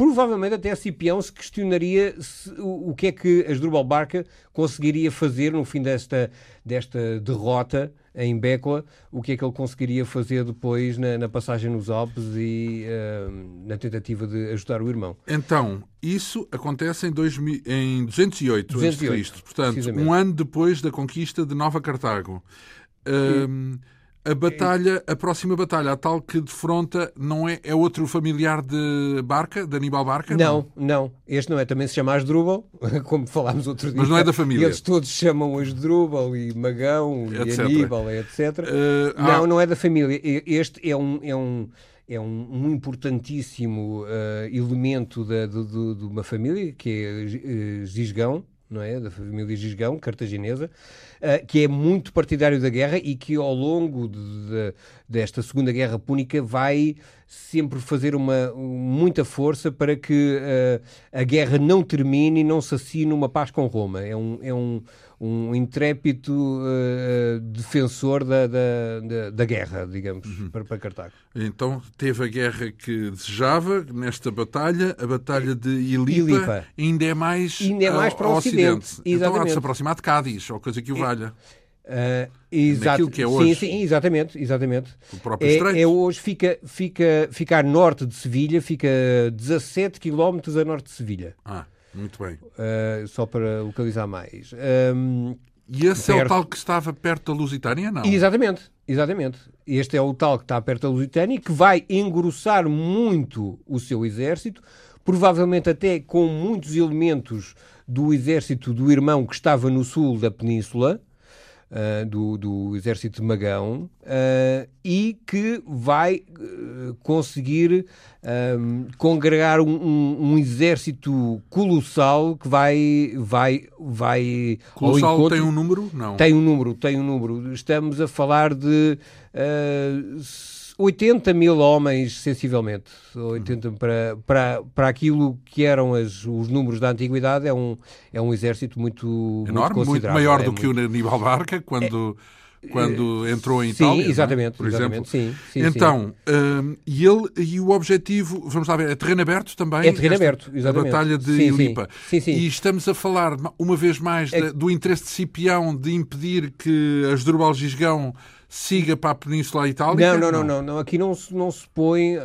provavelmente até Cipião se questionaria se, o, o, que é que Asdrubal Barca conseguiria fazer no fim desta, desta derrota em Bécola, o que é que ele conseguiria fazer depois na, na passagem nos Alpes e uh, na tentativa de ajudar o irmão. Então, isso acontece em, 2000, em 208, 208 a.C., portanto, um ano depois da conquista de Nova Cartago. E a batalha, a próxima batalha, a tal que defronta, não é, é outro familiar de Barca, de Aníbal Barca? Não, não, não. Este não é. Também se chama Asdrúbal, como falámos outro dia. Mas não é da família. Eles todos chamam Asdrúbal e Magão etc. e Aníbal, etc. Uh, não, há... não é da família. Este é um, é um, é um, um importantíssimo uh, elemento de, de, de, de, uma família, que é uh, Gisgão, não é? Da família Gisgão, cartaginesa, uh, que é muito partidário da guerra e que ao longo de, de, desta Segunda Guerra Púnica vai sempre fazer uma, muita força para que uh, a guerra não termine e não se assine uma paz com Roma. É um, é um, um intrépido uh, defensor da, da, da, da, guerra, digamos, uhum. para, para Cartago. Então teve a guerra que desejava nesta batalha, a batalha de Ilipa, Ilipa. ainda é mais, ainda é mais para o Ocidente. Ocidente. Então há de se aproximar de Cádiz, ou coisa que o valha. Uh, exato, que é hoje. Sim, sim, exatamente, exatamente. O próprio é, é, hoje fica, fica, fica a norte de Sevilha, fica 17 km a norte de Sevilha. Ah, muito bem. Uh, só para localizar mais. Um, e esse perto... é o tal que estava perto da Lusitânia, não? Exatamente, exatamente. Este é o tal que está perto da Lusitânia e que vai engrossar muito o seu exército, provavelmente até com muitos elementos do exército do irmão que estava no sul da península, uh, do, do exército de Magão uh, e que vai uh, conseguir um, congregar um, um, um, exército colossal que vai vai vai colossal encontro... tem um número? Não. Tem um número tem um número. Estamos a falar de 80 mil homens, sensivelmente. 80 para, para, para aquilo que eram as, os números da antiguidade, é um, é um exército muito, Enorme, muito, muito maior é do muito... que o Aníbal Barca, quando... É quando entrou em sim, Itália, exatamente, por exatamente, exemplo. Sim, sim, então, um, e ele e o objetivo, vamos lá ver, é terreno aberto também? É terreno aberto, exatamente. A Batalha de sim, Ilipa. Sim, sim. E estamos a falar, uma vez mais, é... do interesse de Cipião de impedir que Asdrubal Gisgão siga para a Península Itálica? Não, não, não, não, aqui não se, não, se põe, uh,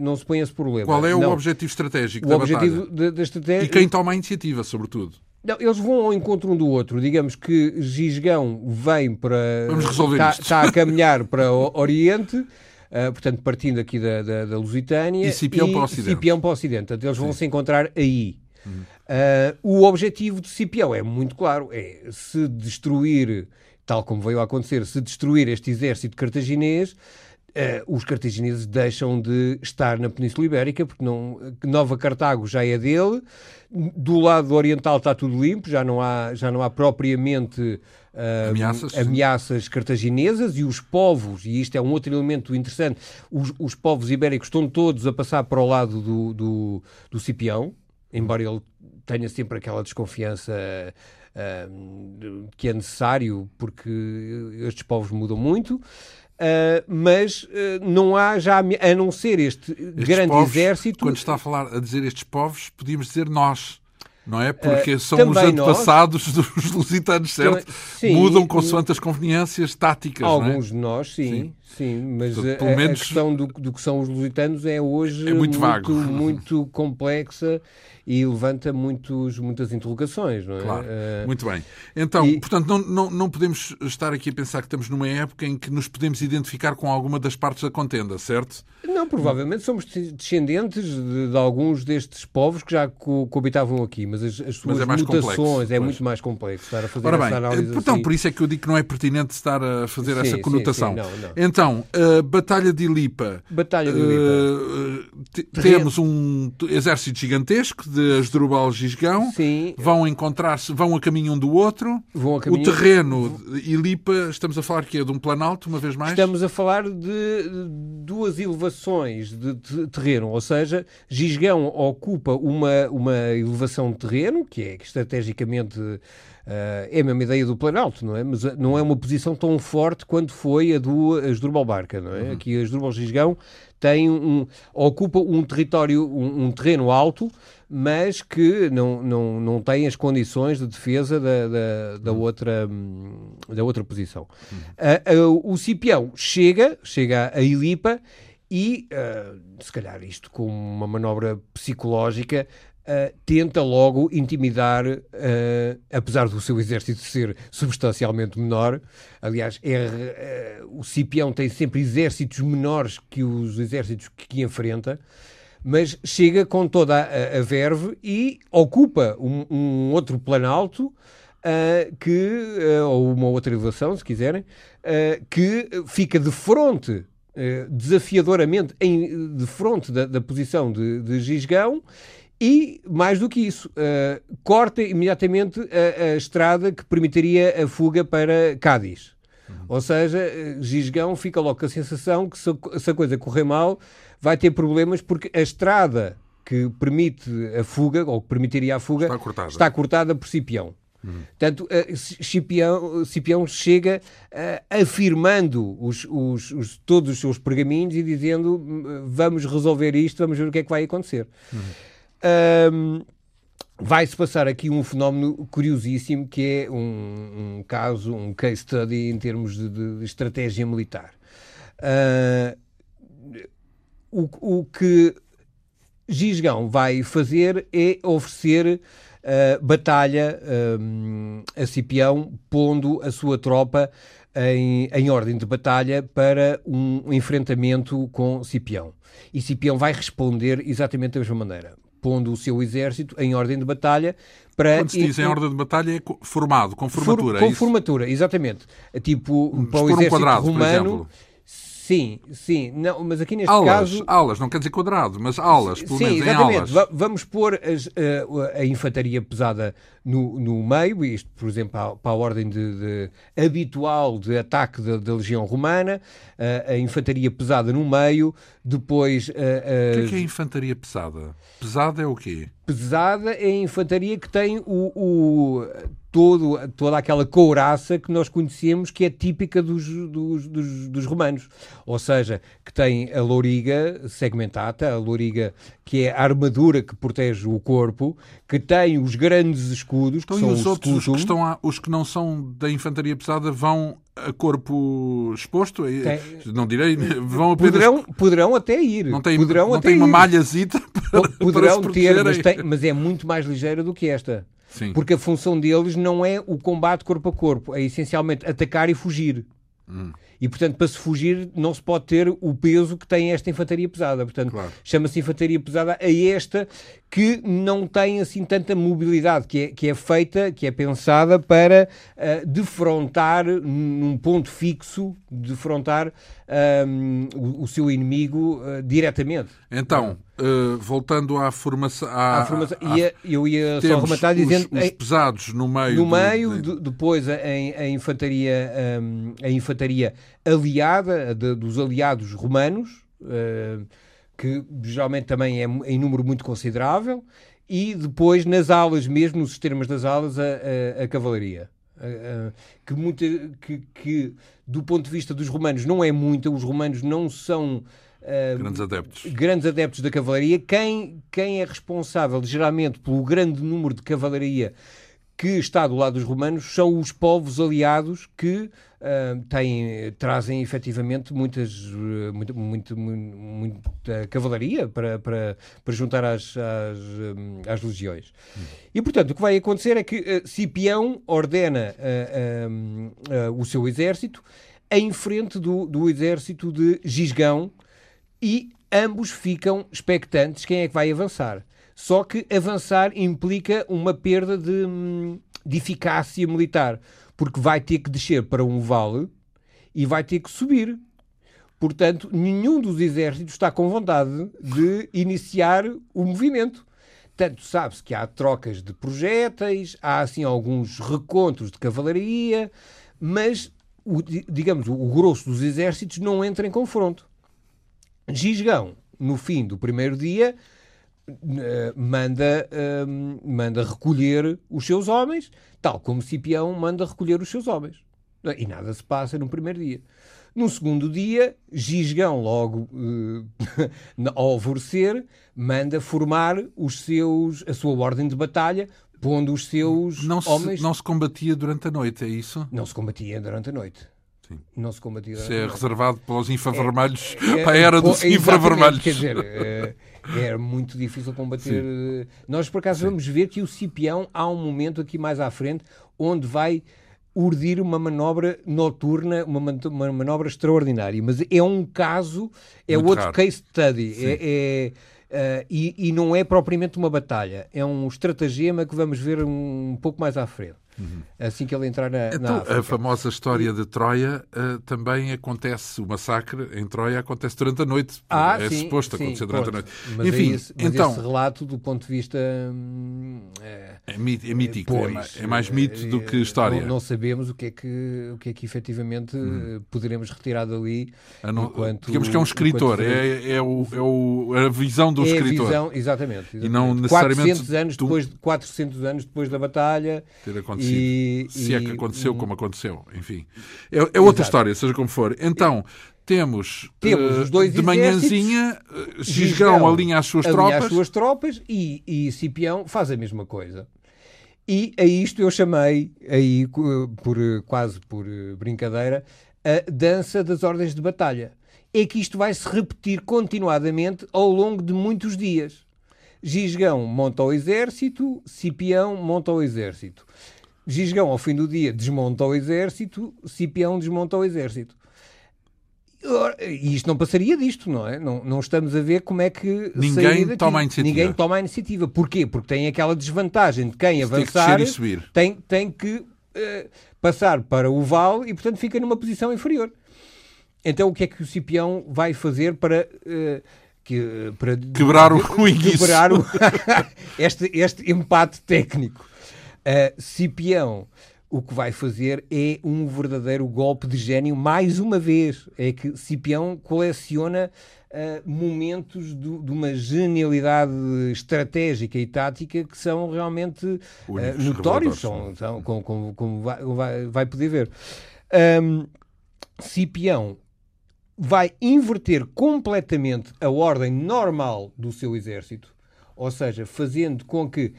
não se põe esse problema. Qual é o objetivo estratégico o da objetivo? Da, estratégia... E quem toma a iniciativa, sobretudo? Não, eles vão ao encontro um do outro. Digamos que Gisgão vem para. Vamos resolver está. Está a caminhar para o Oriente. uh, portanto, partindo aqui da, da, da Lusitânia. E Cipião para o Ocidente. Cipião para o Ocidente. Portanto, eles vão Sim. se encontrar aí. Uhum. Uh, o objetivo de Cipião é muito claro: é se destruir, tal como veio a acontecer, se destruir este exército cartaginês. Uh, os cartagineses deixam de estar na Península Ibérica, porque não, Nova Cartago já é dele, do lado oriental está tudo limpo, já não há, já não há propriamente uh, ameaças. ameaças cartaginesas e os povos, e isto é um outro elemento interessante, os, os povos ibéricos estão todos a passar para o lado do, do, do Cipião, embora ele tenha sempre aquela desconfiança uh, que é necessário, porque estes povos mudam muito. Uh, mas uh, não há já, a não ser este estes grande povos, exército. Quando está a falar a dizer estes povos, podíamos dizer nós não é? Porque uh, são os antepassados nós, dos lusitanos, certo? Sim, Mudam consoante as conveniências táticas. Alguns é? de nós, sim, sim, sim mas Portanto, a, menos... a, questão do, do, que são os lusitanos é hoje é muito, muito, muito complexa e levanta muitos, muitas interrogações, não é? Claro. Uh, Muito bem. Então, e... portanto, não, não, não podemos estar aqui a pensar que estamos numa época em que nos podemos identificar com alguma das partes da contenda, certo? Não, provavelmente somos descendentes de, de alguns destes povos que já co coabitavam aqui, mas as, as suas mas é mutações complexo, é muito mais complexo estar a fazer Ora bem, essa análise Então, assim. por isso é que eu digo que não é pertinente estar a fazer sim, essa conotação. Sim, sim, não, não. Então, a Batalha de Ilipa. Batalha de Ilipa. Uh, temos um exército gigantesco de Asdrubal Gisgão. Sim. Vão encontrar-se, vão a caminho um do outro. Vão a caminho... O terreno Ilipa, estamos a falar que é de um planalto, uma vez mais? Estamos a falar de duas elevações de terreno, ou seja, Gisgão ocupa uma, uma elevação de terreno, que é estrategicamente é a mesma ideia do Planalto, não é? Mas não é uma posição tão forte quanto foi a do Asdrubal Barca, não é? Uhum. Aqui Asdrubal Gisgão tem um, ocupa um território, um, um, terreno alto, mas que não, não, não tem as condições de defesa da, da, da uhum. outra, da outra posição. Uhum. Uh, uh, o Cipião chega, chega a Ilipa e, uh, se calhar isto com uma manobra psicológica, Uh, tenta logo intimidar, uh, apesar do seu exército ser substancialmente menor. Aliás, é, uh, o Cipião tem sempre exércitos menores que os exércitos que, que enfrenta, mas chega com toda a, a verve e ocupa um, um outro planalto. que, ou uma outra elevação, se quiserem, que fica de fronte desafiadoramente em, de fronte da, da posição de, de Gisgão e, mais do que isso, uh, corta imediatamente a, a, estrada que permitiria a fuga para Cádiz. Uhum. Ou seja, eh, Gisgão fica logo com a sensação que se, se a coisa correr mal, vai ter problemas porque a estrada que permite a fuga, ou que permitiria a fuga, está cortada, está cortada por Cipião. Uhum. Portanto, uh, Cipião, Cipião chega uh, afirmando os, os, os, todos os seus pergaminhos e dizendo vamos resolver isto, vamos ver o que é que vai acontecer. Uhum. Um, Vai-se passar aqui um fenómeno curiosíssimo que é um, um caso, um case study em termos de, de estratégia militar. Uh, o, o, que Gisgão vai fazer é oferecer uh, batalha um, a Cipião, pondo a sua tropa em, em ordem de batalha para um enfrentamento com Cipião. E Cipião vai responder exatamente da mesma maneira pondo o seu exército em ordem de batalha para... Quando se diz em ordem de batalha é formado, com formatura. For, com é formatura, exatamente. Tipo, um, para o exército um quadrado, romano... Sim, sim, não, mas aqui neste alas, caso. Alas, não quer dizer quadrado, mas alas, pelo sim, menos exatamente. em alas. vamos pôr as, a, a, infantaria pesada no, no meio, isto, por exemplo, para, para a ordem de, de, habitual de ataque da, da Legião Romana, a, a, infantaria pesada no meio, depois. o que é, que é infantaria pesada? Pesada é o quê? Pesada é a infantaria que tem o, o todo, toda aquela couraça que nós conhecemos que é típica dos, dos, dos, dos, romanos. Ou seja, que tem a louriga segmentata, a louriga que é a armadura que protege o corpo, que tem os grandes escudos, então, que são os, os outros, os que, estão a, os que não são da infantaria pesada, vão a corpo exposto? É, tem... Não direi, vão apenas... Poderão, poderão até ir. Não tem, poderão não tem uma malhazita para, Poderão para ter, mas, tem, mas é muito mais ligeira do que esta. Sim. Porque a função deles não é o combate corpo a corpo, é essencialmente atacar e fugir. Hum. E, portanto, para se fugir, não se pode ter o peso que tem esta infantaria pesada. Portanto, claro. chama-se infantaria pesada a esta que não tem assim tanta mobilidade, que é, que é feita, que é pensada para uh, defrontar num ponto fixo, defrontar um, o, o, seu inimigo uh, diretamente. Então, uh, voltando à formação. À, à formação à, ia, eu ia só rematar dizendo. Os, os pesados no meio. No meio, de, depois a, a infantaria, um, a infantaria aliada, de, dos aliados romanos. Uh, que geralmente também é em número muito considerável, e depois nas alas, mesmo nos sistemas das alas, a, a, a cavalaria. A, que, muita, que, que, do ponto de vista dos romanos, não é muita, os romanos não são. Uh, grandes adeptos. Grandes adeptos da cavalaria. Quem, quem é responsável, geralmente, pelo grande número de cavalaria que está do lado dos romanos são os povos aliados que uh, têm, trazem efetivamente muitas, uh, muita, muita, muita cavalaria para, para, para juntar às, às, um, às legiões. Hum. E, portanto, o que vai acontecer é que uh, Cipião ordena o seu exército em frente do, do exército de Gisgão e ambos ficam expectantes quem é que vai avançar. Só que avançar implica uma perda de, de eficácia militar, porque vai ter que descer para um vale e vai ter que subir. Portanto, nenhum dos exércitos está com vontade de iniciar o movimento. Tanto sabe-se que há trocas de projéteis, há assim alguns recontros de cavalaria, mas, o, digamos, o grosso dos exércitos não entra em confronto. Gisgão, no fim do primeiro dia, manda, uh, manda recolher os seus homens, tal como Cipião manda recolher os seus homens. E nada se passa no primeiro dia. No segundo dia, Gisgão, logo uh, ao alvorecer, manda formar os seus, a sua ordem de batalha, pondo os seus não homens. Se, não se combatia durante a noite, é isso? Não se combatia durante a noite. Sim. Não se combatia durante Isso é reservado pelos infravermelhos, é, é, a era dos infravermelhos. Quer dizer, eh, é muito difícil combater. Sim. Nós, por acaso, Sim. vamos ver que o Cipião há um momento aqui mais à frente onde vai urdir uma manobra noturna, uma, uma manobra extraordinária. Mas é um caso, é muito outro raro. case study. É, é Uh, e, e, não é propriamente uma batalha, é um estratagema que vamos ver um, um pouco mais à frente. Uhum. Assim que ele entrar na, então, na A famosa história de Troia uh, também acontece, o massacre em Troia acontece durante a noite. Ah, é sim, suposto sim, acontecer durante pronto. a noite. Mas Enfim, esse, mas então, esse relato, do ponto de vista. Hum, é, é, é, mítico, é pois, é, mais, mito do que história. Não, não, sabemos o que é que, o que, é que efetivamente hum. poderemos retirar dali. Não, enquanto, digamos que é um escritor, é, é, o, é o, a visão do é escritor. A visão, exatamente, exatamente. E não necessariamente. 400 anos, tu... depois, 400 anos depois da batalha. Ter acontecido. E, se é que aconteceu como aconteceu, enfim. É, é outra Exato. história, seja como for. Então, temos, temos uh, os dois de manhãzinha, Gisgão alinha as suas alinha tropas. as suas tropas e, e Cipião faz a mesma coisa. E a isto eu chamei, aí por, quase por brincadeira, a dança das ordens de batalha. É que isto vai se repetir continuadamente ao longo de muitos dias. Gisgão monta o exército, Cipião monta o exército. Gisgão, ao fim do dia, desmonta o exército, Cipião desmonta o exército. E isto não passaria disto, não é? Não, não estamos a ver como é que ninguém toma a iniciativa. Ninguém toma a iniciativa. Porquê? Porque tem aquela desvantagem de quem avançar tem que, subir. Tem, tem que uh, passar para o vale e, portanto, fica numa posição inferior. Então, o que é que o Cipião vai fazer para uh, que, para quebrar o, o quebrar o, este, este empate técnico? Uh, Cipião o que vai fazer é um verdadeiro golpe de gênio, mais uma vez. É que Cipião coleciona uh, momentos do, de uma genialidade estratégica e tática que são realmente uh, notórios, são, são, como, como, como vai, vai, vai, poder ver. Um, Cipião vai inverter completamente a ordem normal do seu exército, ou seja, fazendo com que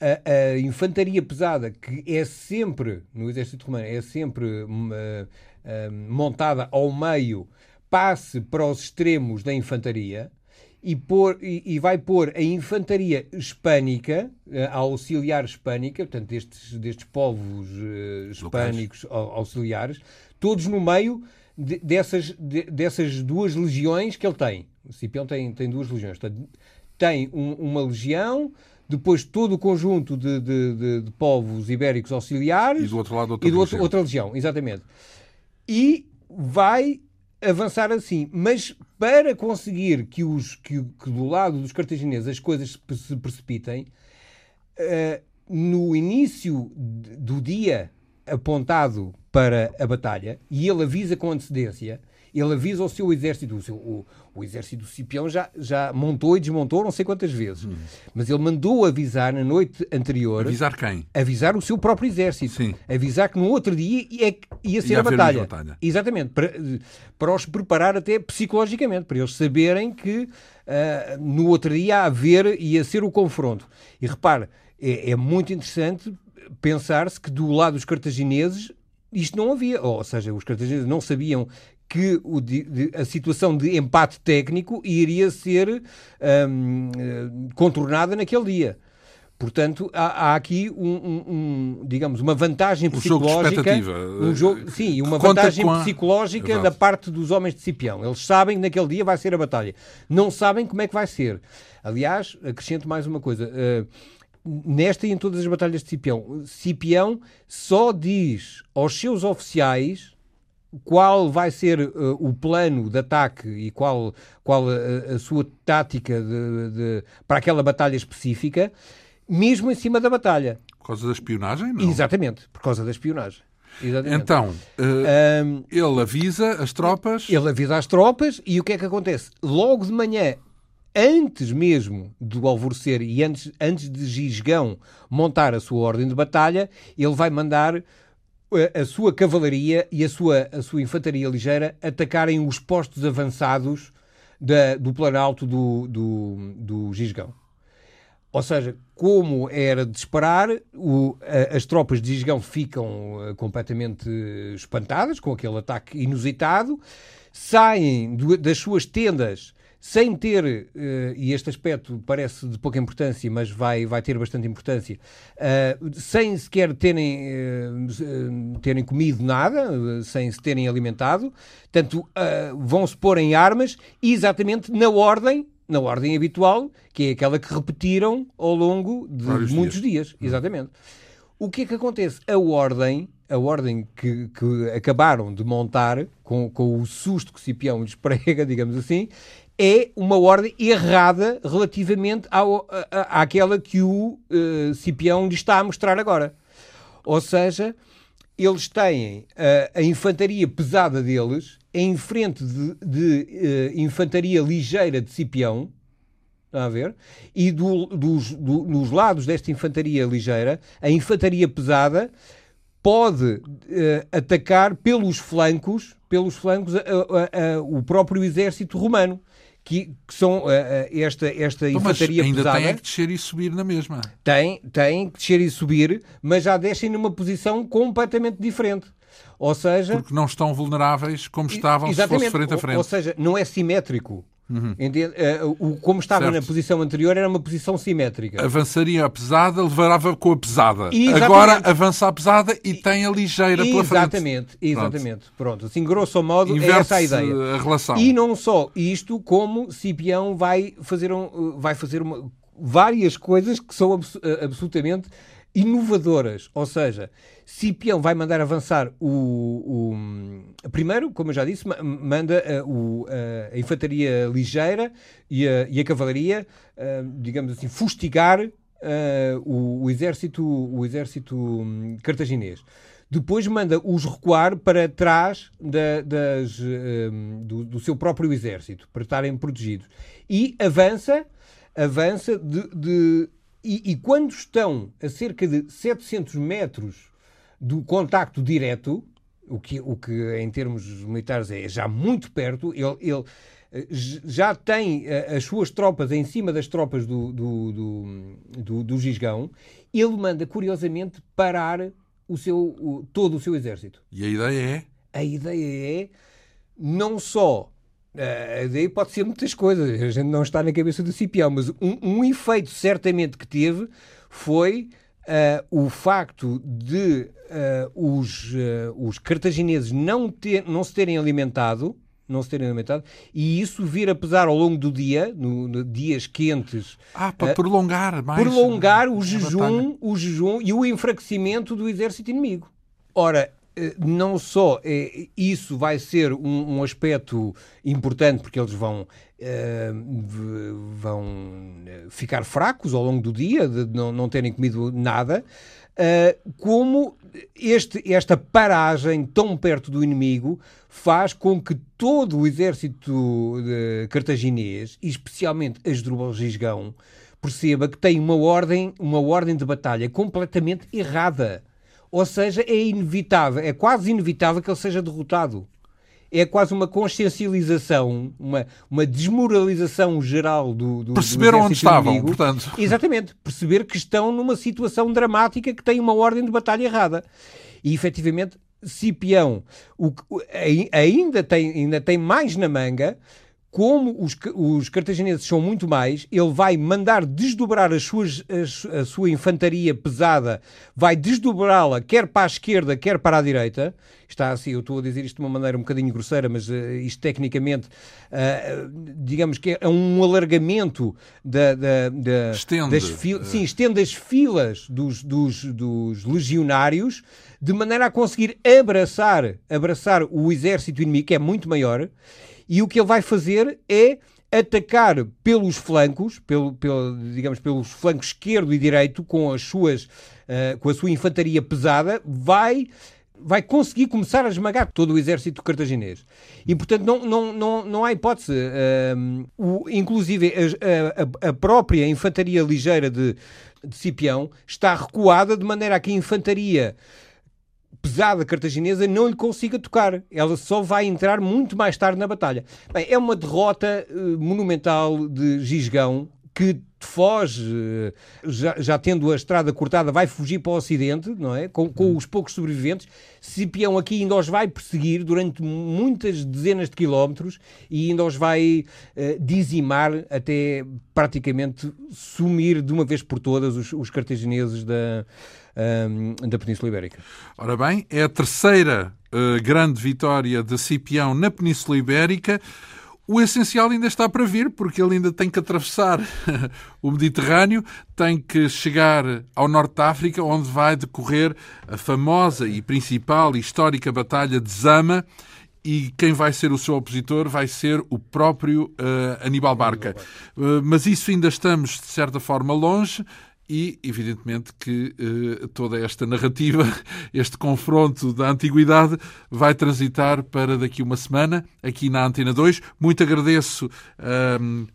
a, a, infantaria pesada, que é sempre, no exército romano, é sempre uh, uh, montada ao meio, passe para os extremos da infantaria e, por, e, e vai pôr a infantaria hispânica, uh, a auxiliar hispânica, portanto, destes, destes povos hispânicos auxiliares, todos no meio de, dessas, de, dessas duas legiões que ele tem. O Cipião tem, tem duas legiões. Portanto, tem um, uma legião, depois todo o conjunto de, de, de, povos ibéricos auxiliares. E do outro lado outra, e do outro, outra legião, exatamente. E vai avançar assim. Mas para conseguir que, os, que, que do lado dos cartagineses as coisas se precipitem, uh, no início do dia apontado para a batalha, e ele avisa com antecedência, ele avisa ao seu exército, o, seu, o, o exército do Cipião já, já montou e desmontou não sei quantas vezes, hum. mas ele mandou avisar na noite anterior. Avisar quem? Avisar o seu próprio exército. Sim. Avisar que no outro dia ia, ia ser ia a batalha. batalha. Exatamente. Para, para os preparar até psicologicamente, para eles saberem que uh, no outro dia ia haver, ia ser o confronto. E repare, é, é muito interessante pensar-se que do lado dos cartagineses isto não havia, ou seja, os cartagineses não sabiam que o, de, a situação de empate técnico iria ser um, contornada naquele dia. Portanto, há, há aqui um, um, um, digamos, uma vantagem psicológica. Um jogo, sim, uma Conta vantagem a... psicológica Exato. da parte dos homens de Cipião. Eles sabem que naquele dia vai ser a batalha. Não sabem como é que vai ser. Aliás, acrescento mais uma coisa. Uh, nesta e em todas as batalhas de Cipião, Cipião só diz aos seus oficiais qual vai ser uh, o plano de ataque e qual, qual a, a sua tática de, de, para aquela batalha específica, mesmo em cima da batalha. Por causa da espionagem? Não? Exatamente, por causa da espionagem. Exatamente. Então, uh, um, ele avisa as tropas. Ele avisa as tropas e o que é que acontece? Logo de manhã, antes mesmo do alvorecer e antes, antes de Gisgão montar a sua ordem de batalha, ele vai mandar a, sua cavalaria e a sua, a sua infantaria ligeira atacarem os postos avançados da, do planalto do, do, do Gisgão. Ou seja, como era de esperar, o, a, as tropas de Gisgão ficam uh, completamente espantadas com aquele ataque inusitado, saem do, das suas tendas sem ter, uh, e este aspecto parece de pouca importância, mas vai, vai ter bastante importância, uh, sem sequer terem, uh, terem comido nada, sem se terem alimentado, tanto vão se pôr em armas exatamente na ordem, na ordem habitual, que é aquela que repetiram ao longo de Vários muitos dias. dias. Exatamente. O que é que acontece? A ordem a ordem que, que, acabaram de montar, com, com o susto que Cipião lhes prega, digamos assim, é uma ordem errada relativamente ao, à, àquela que o uh, Cipião lhe está a mostrar agora. Ou seja, eles têm uh, a infantaria pesada deles em frente de, de uh, infantaria ligeira de Cipião, a ver? E do, dos, do, nos lados desta infantaria ligeira, a infantaria pesada pode uh, atacar pelos flancos, pelos flancos o próprio exército romano que, que são uh, esta, esta então, infantaria ainda pesada. Ainda tem que descer e subir na mesma. Tem, tem que descer e subir, mas já descem numa posição completamente diferente. Ou seja... Porque não estão vulneráveis como estavam se fosse frente a frente. Ou, ou seja, não é simétrico. Uhum. Uh, o, como estava certo. na posição anterior, era uma posição simétrica. Avançaria a pesada, levava com a pesada. Exatamente. Agora avança a pesada e tem a ligeira pela exatamente, frente. Exatamente, Pronto. Pronto. Assim, grosso modo, é essa a ideia. A relação. E não só isto, como Cipião vai fazer, um, vai fazer uma, várias coisas que são abs absolutamente inovadoras. Ou seja, Cipião vai mandar avançar o, o primeiro, como eu já disse, manda a, o, a infantaria ligeira e a, e a cavalaria, uh, digamos assim, fustigar uh, o, o, exército, o exército um, cartaginês. Depois manda os recuar para trás da, das, um, do, do, seu próprio exército, para estarem protegidos. E avança, avança de, de e, e, quando estão a cerca de 700 metros do contacto direto, o que, o que em termos militares é já muito perto, ele, ele eh, já tem eh, as suas tropas em cima das tropas do, do, do, do, do Gisgão, ele manda, curiosamente, parar o seu, o, todo o seu exército. E a ideia é? A ideia é não só Uh, daí pode ser muitas coisas, a gente não está na cabeça do Cipião, mas um, um efeito certamente que teve foi o facto de os, os cartagineses não, ter, não se terem alimentado não se terem alimentado, e isso vir a pesar ao longo do dia, no, no dias quentes. Ah, para uh, prolongar mais. Prolongar o jejum, o jejum e o enfraquecimento do exército inimigo. Ora, eh, não só isso vai ser um, um, aspecto importante, porque eles vão, uh, vão ficar fracos ao longo do dia, de não, não terem comido nada, uh, como este, esta paragem tão perto do inimigo faz com que todo o exército cartaginês, e especialmente Asdrubal Gisgão, perceba que tem uma ordem, uma ordem de batalha completamente errada. Ou seja, é inevitável, é quase inevitável que ele seja derrotado. É quase uma consciencialização, uma, uma desmoralização geral do, do Perceberam do onde estavam, inimigo. portanto. Exatamente. Perceber que estão numa situação dramática que tem uma ordem de batalha errada. E, efetivamente, Cipião o, ainda, tem, ainda tem mais na manga, como os, os cartagineses são muito mais, ele vai mandar desdobrar as suas, as, a sua infantaria pesada, vai desdobrá-la quer para a esquerda, quer para a direita. Está assim, eu estou a dizer isto de uma maneira um bocadinho grosseira, mas uh, isto tecnicamente, uh, digamos que é um alargamento da, da, da estende. das filas, sim, estende as filas dos, dos, dos legionários de maneira a conseguir abraçar, abraçar o exército inimigo, que é muito maior, e o que ele vai fazer é atacar pelos flancos, pelo, pelo, digamos, pelos flancos esquerdo e direito, com as suas, uh, com a sua infantaria pesada, vai vai conseguir começar a esmagar todo o exército cartaginês. E, portanto, não, não, não, não há hipótese. Uh, o, inclusive, a, a, a, própria infantaria ligeira de, de Cipião está recuada de maneira a que a infantaria pesada cartaginesa não lhe consiga tocar. Ela só vai entrar muito mais tarde na batalha. Bem, é uma derrota uh, monumental de Gisgão que foge, eh, já, já, tendo a estrada cortada, vai fugir para o Ocidente, não é? Com, com os poucos sobreviventes. Cipião aqui ainda os vai perseguir durante muitas dezenas de quilómetros e ainda os vai uh, dizimar até praticamente sumir de uma vez por todas os, os cartagineses da, uh, da Península Ibérica. Ora bem, é a terceira uh, grande vitória de Cipião na Península Ibérica. O essencial ainda está para vir, porque ele ainda tem que atravessar o Mediterrâneo, tem que chegar ao Norte da África, onde vai decorrer a famosa e principal e histórica Batalha de Zama. E quem vai ser o seu opositor vai ser o próprio uh, Aníbal Barca. Uh, mas isso ainda estamos, de certa forma, longe e, evidentemente, que eh, toda esta narrativa, este confronto da antiguidade, vai transitar para daqui uma semana, aqui na Antena 2. Muito agradeço a um,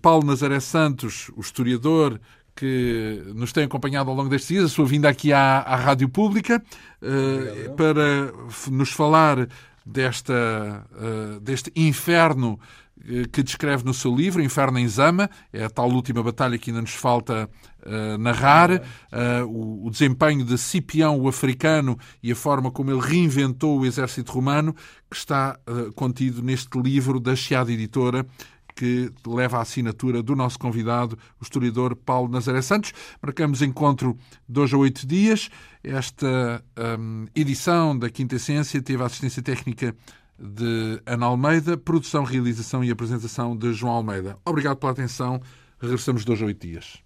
Paulo Nazaré Santos, o historiador, que nos tem acompanhado ao longo destes dias, a sua vinda aqui à, à Rádio Pública, uh, para nos falar desta, uh, deste inferno eh, que descreve no seu livro, Inferno em Zama, é a tal última batalha que ainda nos falta uh, narrar, uh, o, o, desempenho de Cipião, o africano, e a forma como ele reinventou o exército romano, que está uh, contido neste livro da Chiada Editora, que leva a assinatura do nosso convidado, o historiador Paulo Nazaré Santos. Marcamos encontro hoje a oito dias. Esta um, edição da Quinta Essência teve a assistência técnica de Ana Almeida, produção, realização e apresentação de João Almeida. Obrigado pela atenção. Regressamos dois a oito dias.